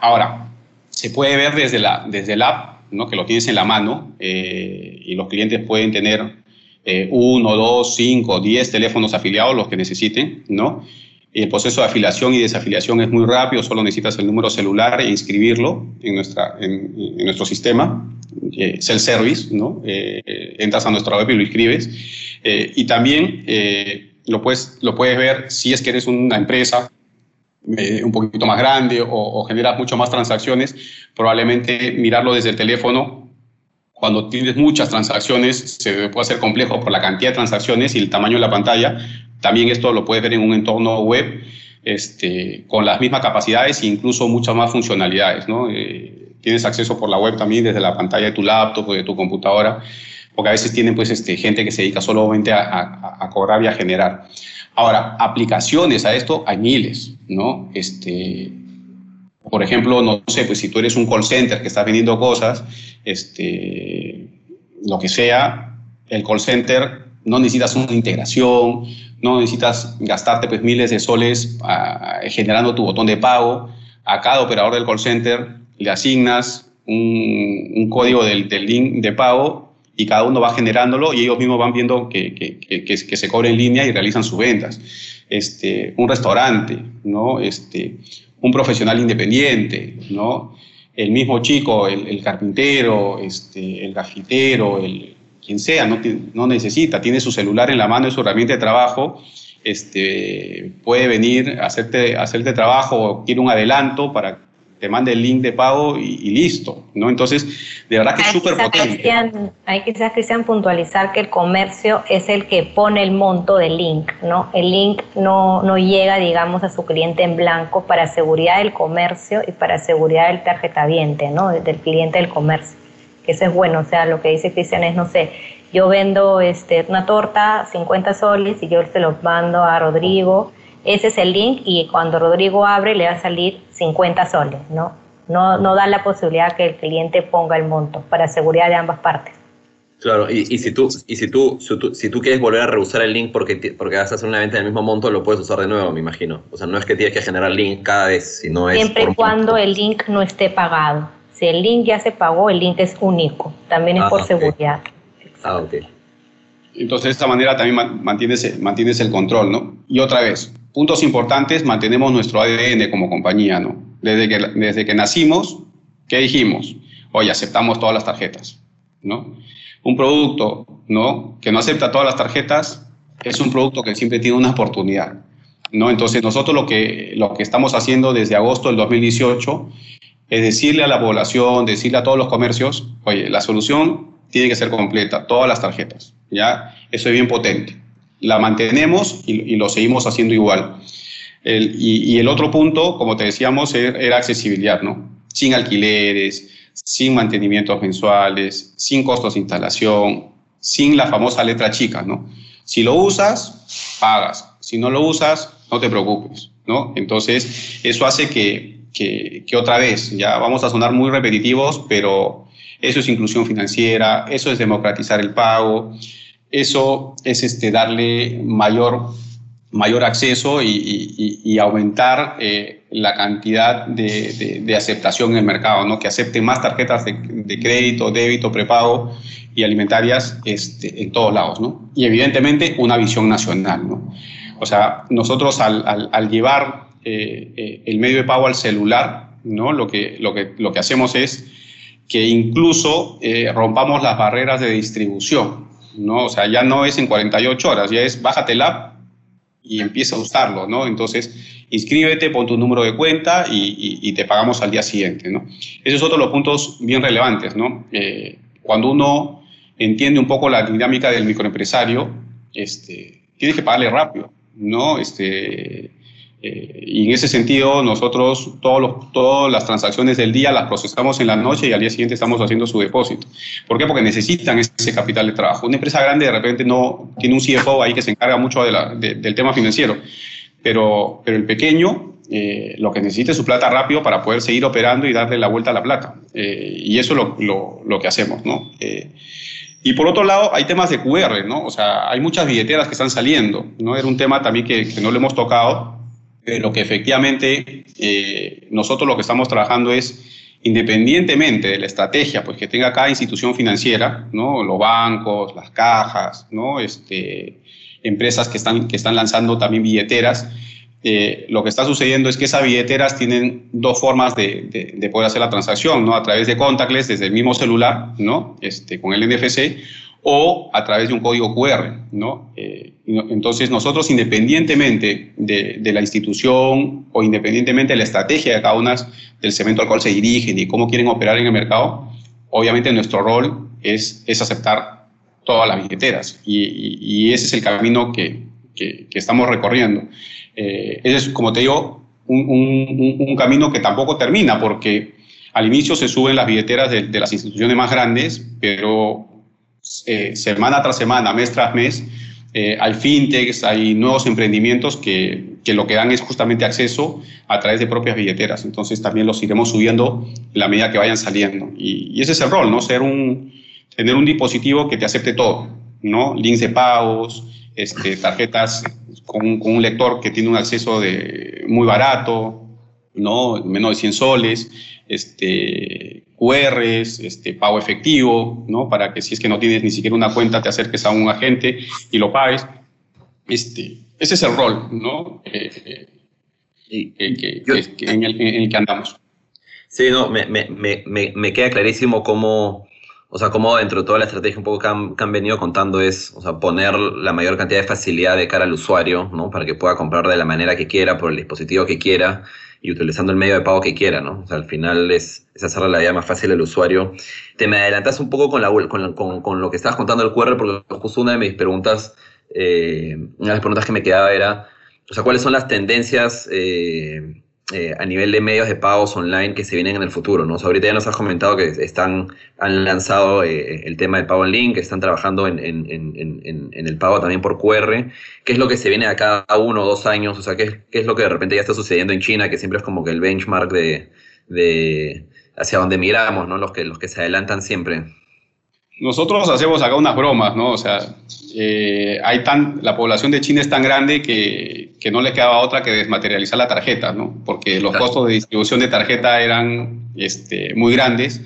ahora, se puede ver desde, la, desde el app, ¿no? que lo tienes en la mano eh, y los clientes pueden tener eh, uno, dos, cinco, diez teléfonos afiliados, los que necesiten, ¿no? El proceso de afiliación y desafiliación es muy rápido, solo necesitas el número celular e inscribirlo en, nuestra, en, nuestro sistema, eh, self-service, ¿no? Eh, entras a nuestra web y lo inscribes. y también lo, puedes, lo puedes ver si es que eres una empresa un poquito más grande o, o, generas mucho más transacciones, probablemente mirarlo desde el teléfono, cuando tienes muchas transacciones, se puede hacer complejo por la cantidad de transacciones y el tamaño de la pantalla. También esto lo puedes ver en un entorno web este, con las mismas capacidades e incluso muchas más funcionalidades. ¿no? Eh, tienes acceso por la web también desde la pantalla de tu laptop o de tu computadora, porque a veces tienen pues, este, gente que se dedica solamente a, a, a cobrar y a generar. Ahora, aplicaciones a esto hay miles, ¿no? Este, por ejemplo, no sé, pues si tú eres un call center que estás vendiendo cosas, este, lo que sea, el call center no necesitas una integración, no necesitas gastarte pues miles de soles ah, generando tu botón de pago. A cada operador del call center le asignas un, código del, del link de pago y cada uno va generándolo y ellos mismos van viendo que, que, que, se cobra en línea y realizan sus ventas. Este, un restaurante, ¿no? Este, un profesional independiente, ¿no? El mismo chico, el, el carpintero, este, el gafitero, el, quien sea, no, no necesita, tiene su celular en la mano, es su herramienta de trabajo, este, puede venir a hacerte, hacerte trabajo o quiere un adelanto para te mande el link de pago y, listo, ¿no? Entonces, de verdad que es súper potente. hay quizás, Cristian, puntualizar que el comercio es el que pone el monto del link, ¿no? El link no, no llega, digamos, a su cliente en blanco para seguridad del comercio y para seguridad del tarjetaviente, ¿no? Del cliente del comercio. Que eso es bueno, o sea, lo que dice Cristian es, no sé, yo vendo este, una torta, 50 soles, y yo se lo mando a Rodrigo, ese es el link y cuando Rodrigo abre le va a salir 50 soles, ¿no? No, no da la posibilidad que el cliente ponga el monto para seguridad de ambas partes. Claro, y, y, si tú, y si tú, si tú, quieres volver a rehusar el link porque, porque vas a hacer una venta del mismo monto, lo puedes usar de nuevo, me imagino. O sea, no es que tienes que generar link cada vez, sino es... Siempre y cuando el link no esté pagado. Si el link ya se pagó, el link es único. También es ah, por seguridad. Ah, ok. Entonces, de esta manera también mantienes, mantienes el control, ¿no? Y otra vez, puntos importantes, mantenemos nuestro ADN como compañía, ¿no? Desde que, desde que nacimos, ¿qué dijimos? Oye, aceptamos todas las tarjetas, ¿no? Un producto, ¿no? Que no acepta todas las tarjetas es un producto que siempre tiene una oportunidad, ¿no? Entonces, nosotros lo que, lo que estamos haciendo desde agosto del 2018 es decirle a la población, decirle a todos los comercios, oye, la solución tiene que ser completa, todas las tarjetas, ¿ya? Eso es bien potente la mantenemos y, lo seguimos haciendo igual. y, el otro punto, como te decíamos, er, era, accesibilidad, ¿no? Sin alquileres, sin mantenimientos mensuales, sin costos de instalación, sin la famosa letra chica, ¿no? Si lo usas, pagas. Si no lo usas, no te preocupes, ¿no? Entonces, eso hace que, que, que otra vez, ya vamos a sonar muy repetitivos, pero eso es inclusión financiera, eso es democratizar el pago, eso es este, darle mayor, mayor acceso y, aumentar eh, la cantidad de, aceptación en el mercado, ¿no? que acepten más tarjetas de, crédito, débito, prepago y alimentarias este, en todos lados. ¿no? Y evidentemente una visión nacional. ¿no? O sea, nosotros al, llevar eh, eh, el medio de pago al celular, ¿no? lo, que, lo, que, lo que hacemos es que incluso rompamos las barreras de distribución. ¿No? O sea, ya no es en 48 horas, ya es bájate el app y empieza a usarlo, ¿no? Entonces, inscríbete, pon tu número de cuenta y, te pagamos al día siguiente, ¿no? Esos son otros los puntos bien relevantes, ¿no? Eh, cuando uno entiende un poco la dinámica del microempresario, este, tienes que pagarle rápido, ¿no? Este, eh, y en ese sentido, nosotros todos todas las transacciones del día las procesamos en la noche y al día siguiente estamos haciendo su depósito. ¿Por qué? Porque necesitan ese capital de trabajo. Una empresa grande de repente no tiene un CFO ahí que se encarga mucho del tema financiero, pero, pero el pequeño eh, lo que necesita es su plata rápido para poder seguir operando y darle la vuelta a la plata. Eh, y eso es lo, lo, lo, que hacemos, ¿no? Y por otro lado, hay temas de QR, ¿no? O sea, hay muchas billeteras que están saliendo, ¿no? Era un tema también que, que no lo hemos tocado, pero que efectivamente eh, nosotros lo que estamos trabajando es, independientemente de la estrategia pues, que tenga cada institución financiera, ¿no? los bancos, las cajas, ¿no? este, empresas que están, que están lanzando también billeteras, eh, lo que está sucediendo es que esas billeteras tienen dos formas de, de, poder hacer la transacción, ¿no? A través de contactless desde el mismo celular, ¿no? Este, con el NFC, o a través de un código QR, ¿no? Eh, entonces nosotros independientemente de, la institución o independientemente de la estrategia de cada una del cemento al cual se dirigen y cómo quieren operar en el mercado, obviamente nuestro rol es, es aceptar todas las billeteras y, ese es el camino que, que, estamos recorriendo. Eh, ese es, como te digo, un, un, un, camino que tampoco termina porque al inicio se suben las billeteras de, de las instituciones más grandes, pero eh, semana tras semana, mes tras mes, eh, hay fintechs, hay nuevos emprendimientos que, que, lo que dan es justamente acceso a través de propias billeteras. Entonces también los iremos subiendo en la medida que vayan saliendo. Y, ese es el rol, ¿no? Ser un, tener un dispositivo que te acepte todo, ¿no? Links de pagos, este, tarjetas con, un lector que tiene un acceso de, muy barato, ¿no? Menos de 100 soles. Este, QRs, este, pago efectivo, ¿no? Para que si es que no tienes ni siquiera una cuenta, te acerques a un agente y lo pagues. Este, ese es el rol, ¿no? Eh, eh, en, el, que andamos. Sí, no, me, me, me, me queda clarísimo cómo o sea, como dentro de toda la estrategia un poco que han, venido contando es, o sea, poner la mayor cantidad de facilidad de cara al usuario, ¿no? Para que pueda comprar de la manera que quiera, por el dispositivo que quiera y utilizando el medio de pago que quiera, ¿no? O sea, al final es, es hacerle la vida más fácil al usuario. Te me adelantas un poco con, la, con, lo que estabas contando del QR, porque justo una de mis preguntas, eh, una de las preguntas que me quedaba era, o sea, ¿cuáles son las tendencias eh, eh, a nivel de medios de pagos online que se vienen en el futuro, ¿no? ahorita ya nos has comentado que están, han lanzado eh, el tema del pago en link, que están trabajando en, el pago también por QR. ¿Qué es lo que se viene a cada uno o dos años? O sea, ¿qué, es lo que de repente ya está sucediendo en China, que siempre es como que el benchmark de, de hacia donde miramos, ¿no? Los que, los que se adelantan siempre. Nosotros hacemos acá unas bromas, ¿no? O sea, eh, hay tan, la población de China es tan grande que, que, no le quedaba otra que desmaterializar la tarjeta, ¿no? Porque los costos de distribución de tarjeta eran este, muy grandes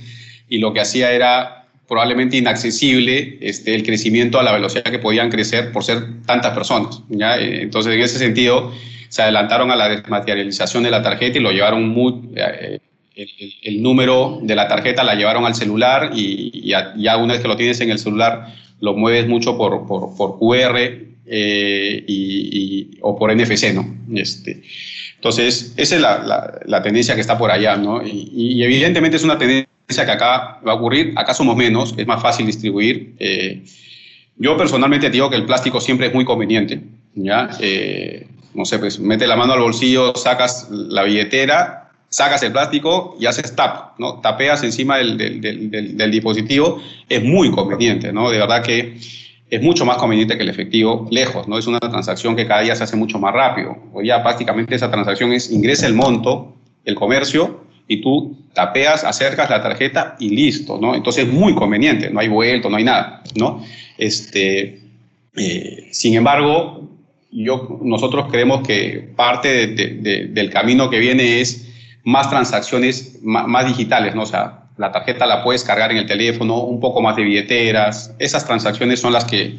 y lo que hacía era probablemente inaccesible este, el crecimiento a la velocidad que podían crecer por ser tantas personas, ¿ya? Entonces, en ese sentido, se adelantaron a la desmaterialización de la tarjeta y lo llevaron muy, eh, el, número de la tarjeta la llevaron al celular y, ya, una vez que lo tienes en el celular lo mueves mucho por, por, por QR eh, y, o por NFC, ¿no? Este, entonces, esa es la, la, tendencia que está por allá, ¿no? Y, evidentemente es una tendencia que acá va a ocurrir, acá somos menos, es más fácil distribuir. Eh, yo personalmente digo que el plástico siempre es muy conveniente, ¿ya? Eh, no sé, pues mete la mano al bolsillo, sacas la billetera sacas el plástico y haces tap, ¿no? Tapeas encima del, del, dispositivo, es muy conveniente, ¿no? De verdad que es mucho más conveniente que el efectivo lejos, ¿no? Es una transacción que cada día se hace mucho más rápido. Hoy ya prácticamente esa transacción es ingresa el monto, el comercio, y tú tapeas, acercas la tarjeta y listo, ¿no? Entonces es muy conveniente, no hay vuelto, no hay nada, ¿no? Este, eh, sin embargo, yo, nosotros creemos que parte del camino que viene es más transacciones más, digitales, ¿no? O sea, la tarjeta la puedes cargar en el teléfono, un poco más de billeteras. Esas transacciones son las que,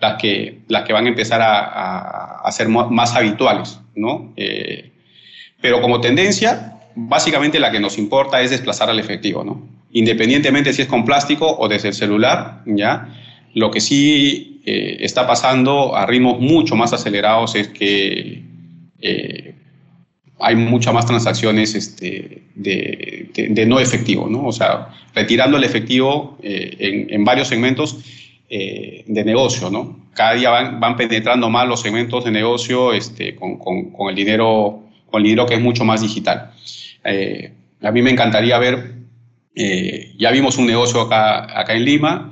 las que, las que van a empezar a, a, ser más habituales, ¿no? Eh, pero como tendencia, básicamente la que nos importa es desplazar al efectivo, ¿no? Independientemente si es con plástico o desde el celular, ¿ya? Lo que sí eh, está pasando a ritmos mucho más acelerados es que eh, hay muchas más transacciones este, de, no efectivo, ¿no? O sea, retirando el efectivo eh, en, varios segmentos eh, de negocio, ¿no? Cada día van, penetrando más los segmentos de negocio este, con, con, el dinero, con el dinero que es mucho más digital. Eh, a mí me encantaría ver, ya vimos un negocio acá, acá en Lima,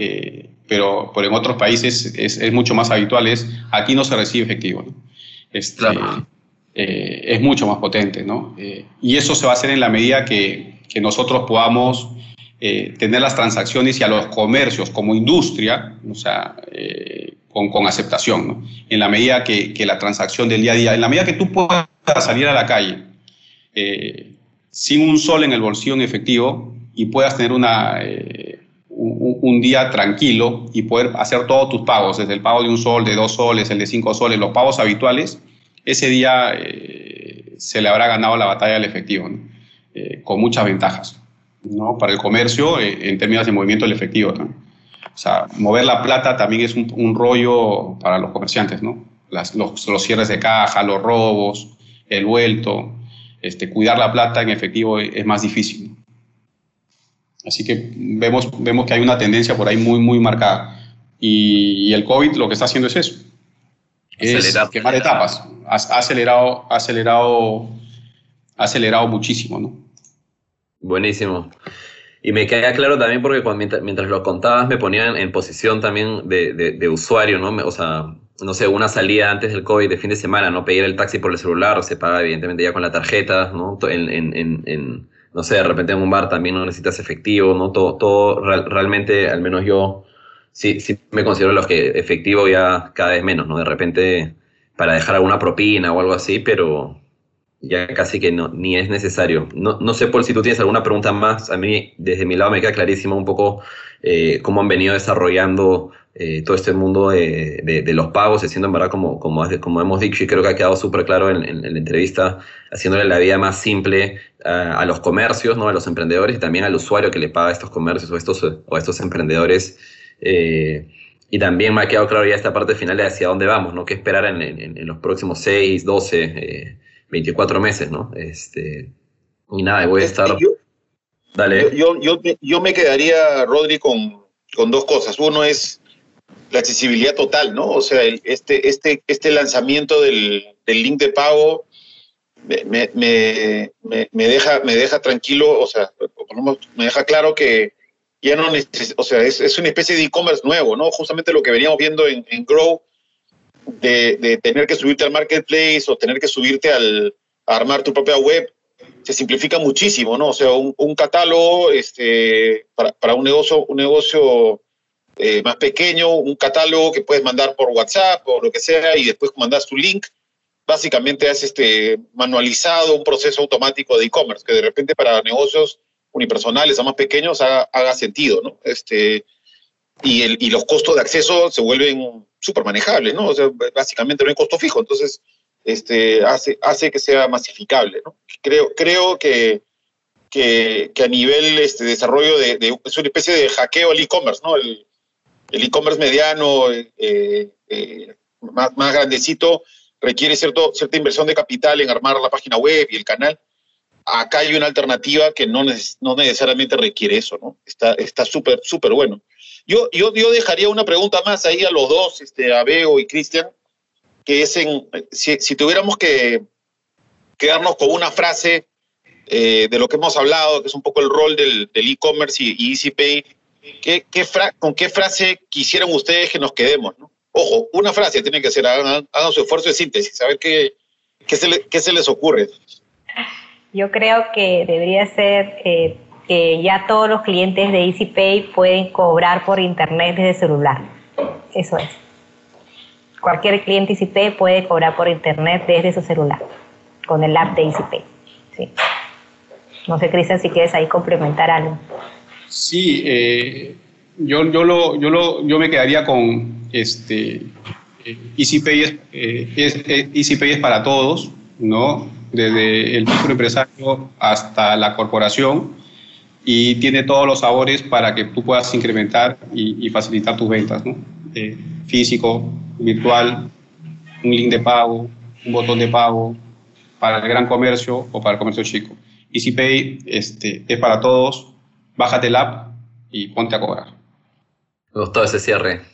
pero, pero en otros países es, es, mucho más habitual, es aquí no se recibe efectivo, ¿no? Este, claro eh, es mucho más potente, ¿no? Eh, y eso se va a hacer en la medida que, que nosotros podamos eh, tener las transacciones y a los comercios como industria, o sea, con, con, aceptación, ¿no? En la medida que, que, la transacción del día a día, en la medida que tú puedas salir a la calle sin un sol en el bolsillo en efectivo y puedas tener una, un, día tranquilo y poder hacer todos tus pagos, desde el pago de un sol, de dos soles, el de cinco soles, los pagos habituales, ese día eh, se le habrá ganado la batalla al efectivo, eh, con muchas ventajas ¿no? para el comercio eh, en términos de movimiento del efectivo. O sea, mover la plata también es un, rollo para los comerciantes, ¿no? Las, los, los, cierres de caja, los robos, el vuelto. Este, cuidar la plata en efectivo es, más difícil. Así que vemos, vemos que hay una tendencia por ahí muy, muy marcada. Y, y el COVID lo que está haciendo es eso. Es quemar etapas ha, acelerado, acelerado, acelerado muchísimo, ¿no? Buenísimo. Y me queda claro también porque mientras, lo contabas me ponían en posición también de, usuario, ¿no? O sea, no sé, una salida antes del COVID de fin de semana, ¿no? Pedir el taxi por el celular, se paga evidentemente ya con la tarjeta, ¿no? En, no sé, de repente en un bar también no necesitas efectivo, ¿no? Todo, todo realmente, al menos yo, sí, sí me considero los que efectivo ya cada vez menos, ¿no? De repente para dejar alguna propina o algo así, pero, ya casi que no, ni es necesario. No, no sé, Paul, si tú tienes alguna pregunta más. A mí, desde mi lado, me queda clarísimo un poco eh, cómo han venido desarrollando eh, todo este mundo de, los pagos, haciendo en verdad, como, como, como hemos dicho, y creo que ha quedado súper claro en, la entrevista, haciéndole la vida más simple a, los comercios, ¿no? a los emprendedores y también al usuario que le paga a estos comercios o, estos, o a estos emprendedores. Eh, y también me ha quedado claro ya esta parte final de hacia dónde vamos, ¿no? ¿Qué esperar en, los próximos 6, 12, 24 meses, ¿no? Este, y nada, voy a estar... Yo, Dale. Yo, yo, yo, me quedaría, Rodri, con, con dos cosas. Uno es la accesibilidad total, ¿no? O sea, este, este, este lanzamiento del, del link de pago me, me, me, deja, me deja tranquilo, o sea, me deja claro que ya no o sea, es, es, una especie de e-commerce nuevo, ¿no? Justamente lo que veníamos viendo en, en Grow, de, de, tener que subirte al marketplace o tener que subirte al, a armar tu propia web, se simplifica muchísimo, ¿no? O sea, un, un catálogo este, para, para, un negocio, un negocio eh, más pequeño, un catálogo que puedes mandar por WhatsApp o lo que sea y después mandas tu link. Básicamente es este, manualizado un proceso automático de e-commerce que de repente para negocios unipersonales o más pequeños haga, sentido, ¿no? Este, y, el, y los costos de acceso se vuelven súper manejables, ¿no? O sea, básicamente no hay costo fijo, entonces este, hace, hace que sea masificable, ¿no? Creo, creo que, que, a nivel este, desarrollo de, es una especie de hackeo al e-commerce, ¿no? El, el e-commerce mediano, eh, eh, más, más, grandecito, requiere cierto, cierta inversión de capital en armar la página web y el canal. Acá hay una alternativa que no, no necesariamente requiere eso, ¿no? Está súper, súper bueno. Yo, yo, yo dejaría una pregunta más ahí a los dos, este, a Beo y Cristian, que es en, si, si, tuviéramos que quedarnos con una frase eh, de lo que hemos hablado, que es un poco el rol del e-commerce y, y EasyPay, ¿Qué, qué ¿Con qué frase quisieran ustedes que nos quedemos? ¿no? Ojo, una frase tiene que ser, hagan, su esfuerzo de síntesis, a ver qué, qué, se, qué se les ocurre. Yo creo que debería ser eh, que ya todos los clientes de EasyPay pueden cobrar por internet desde celular. Eso es. Cualquier cliente EasyPay puede cobrar por internet desde su celular, con el app de EasyPay. Sí. No sé, Cristian, si quieres ahí complementar algo. Sí, eh, yo, yo, lo, yo, lo, yo me quedaría con este, eh, EasyPay, es, eh, es, EasyPay es para todos, ¿no? Desde el micro empresario hasta la corporación y tiene todos los sabores para que tú puedas incrementar y, facilitar tus ventas, ¿no? físico, virtual, un link de pago, un botón de pago para el gran comercio o para el comercio chico. EasyPay este, es para todos, bájate el app y ponte a cobrar. Me gustó ese cierre.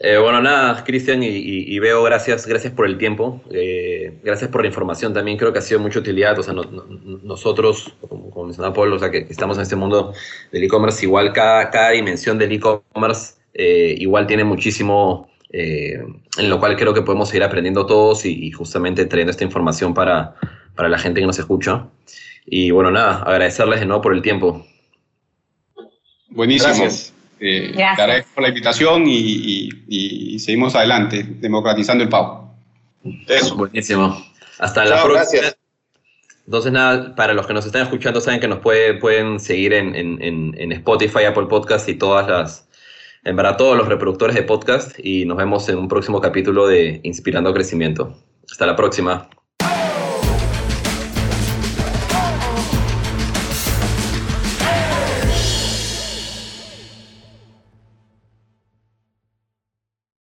Eh, bueno, nada, Cristian y, Veo, gracias, gracias por el tiempo, eh, gracias por la información también, creo que ha sido mucha utilidad, o sea, nosotros, como, como mencionaba Paul, o sea, que, estamos en este mundo del e-commerce, igual cada, cada dimensión del e-commerce eh, igual tiene muchísimo, en lo cual creo que podemos seguir aprendiendo todos y, justamente trayendo esta información para, para la gente que nos escucha. Y bueno, nada, agradecerles de nuevo por el tiempo. Buenísimo. Gracias. Eh, Gracias. Te agradezco por la invitación y, seguimos adelante, democratizando el pago. Eso. Buenísimo. Hasta la próxima. Gracias. Entonces, nada, para los que nos están escuchando, saben que nos pueden seguir en, en, Spotify, Apple Podcast y todas las, en verdad, todos los reproductores de podcast. Y nos vemos en un próximo capítulo de Inspirando Crecimiento. Hasta la próxima.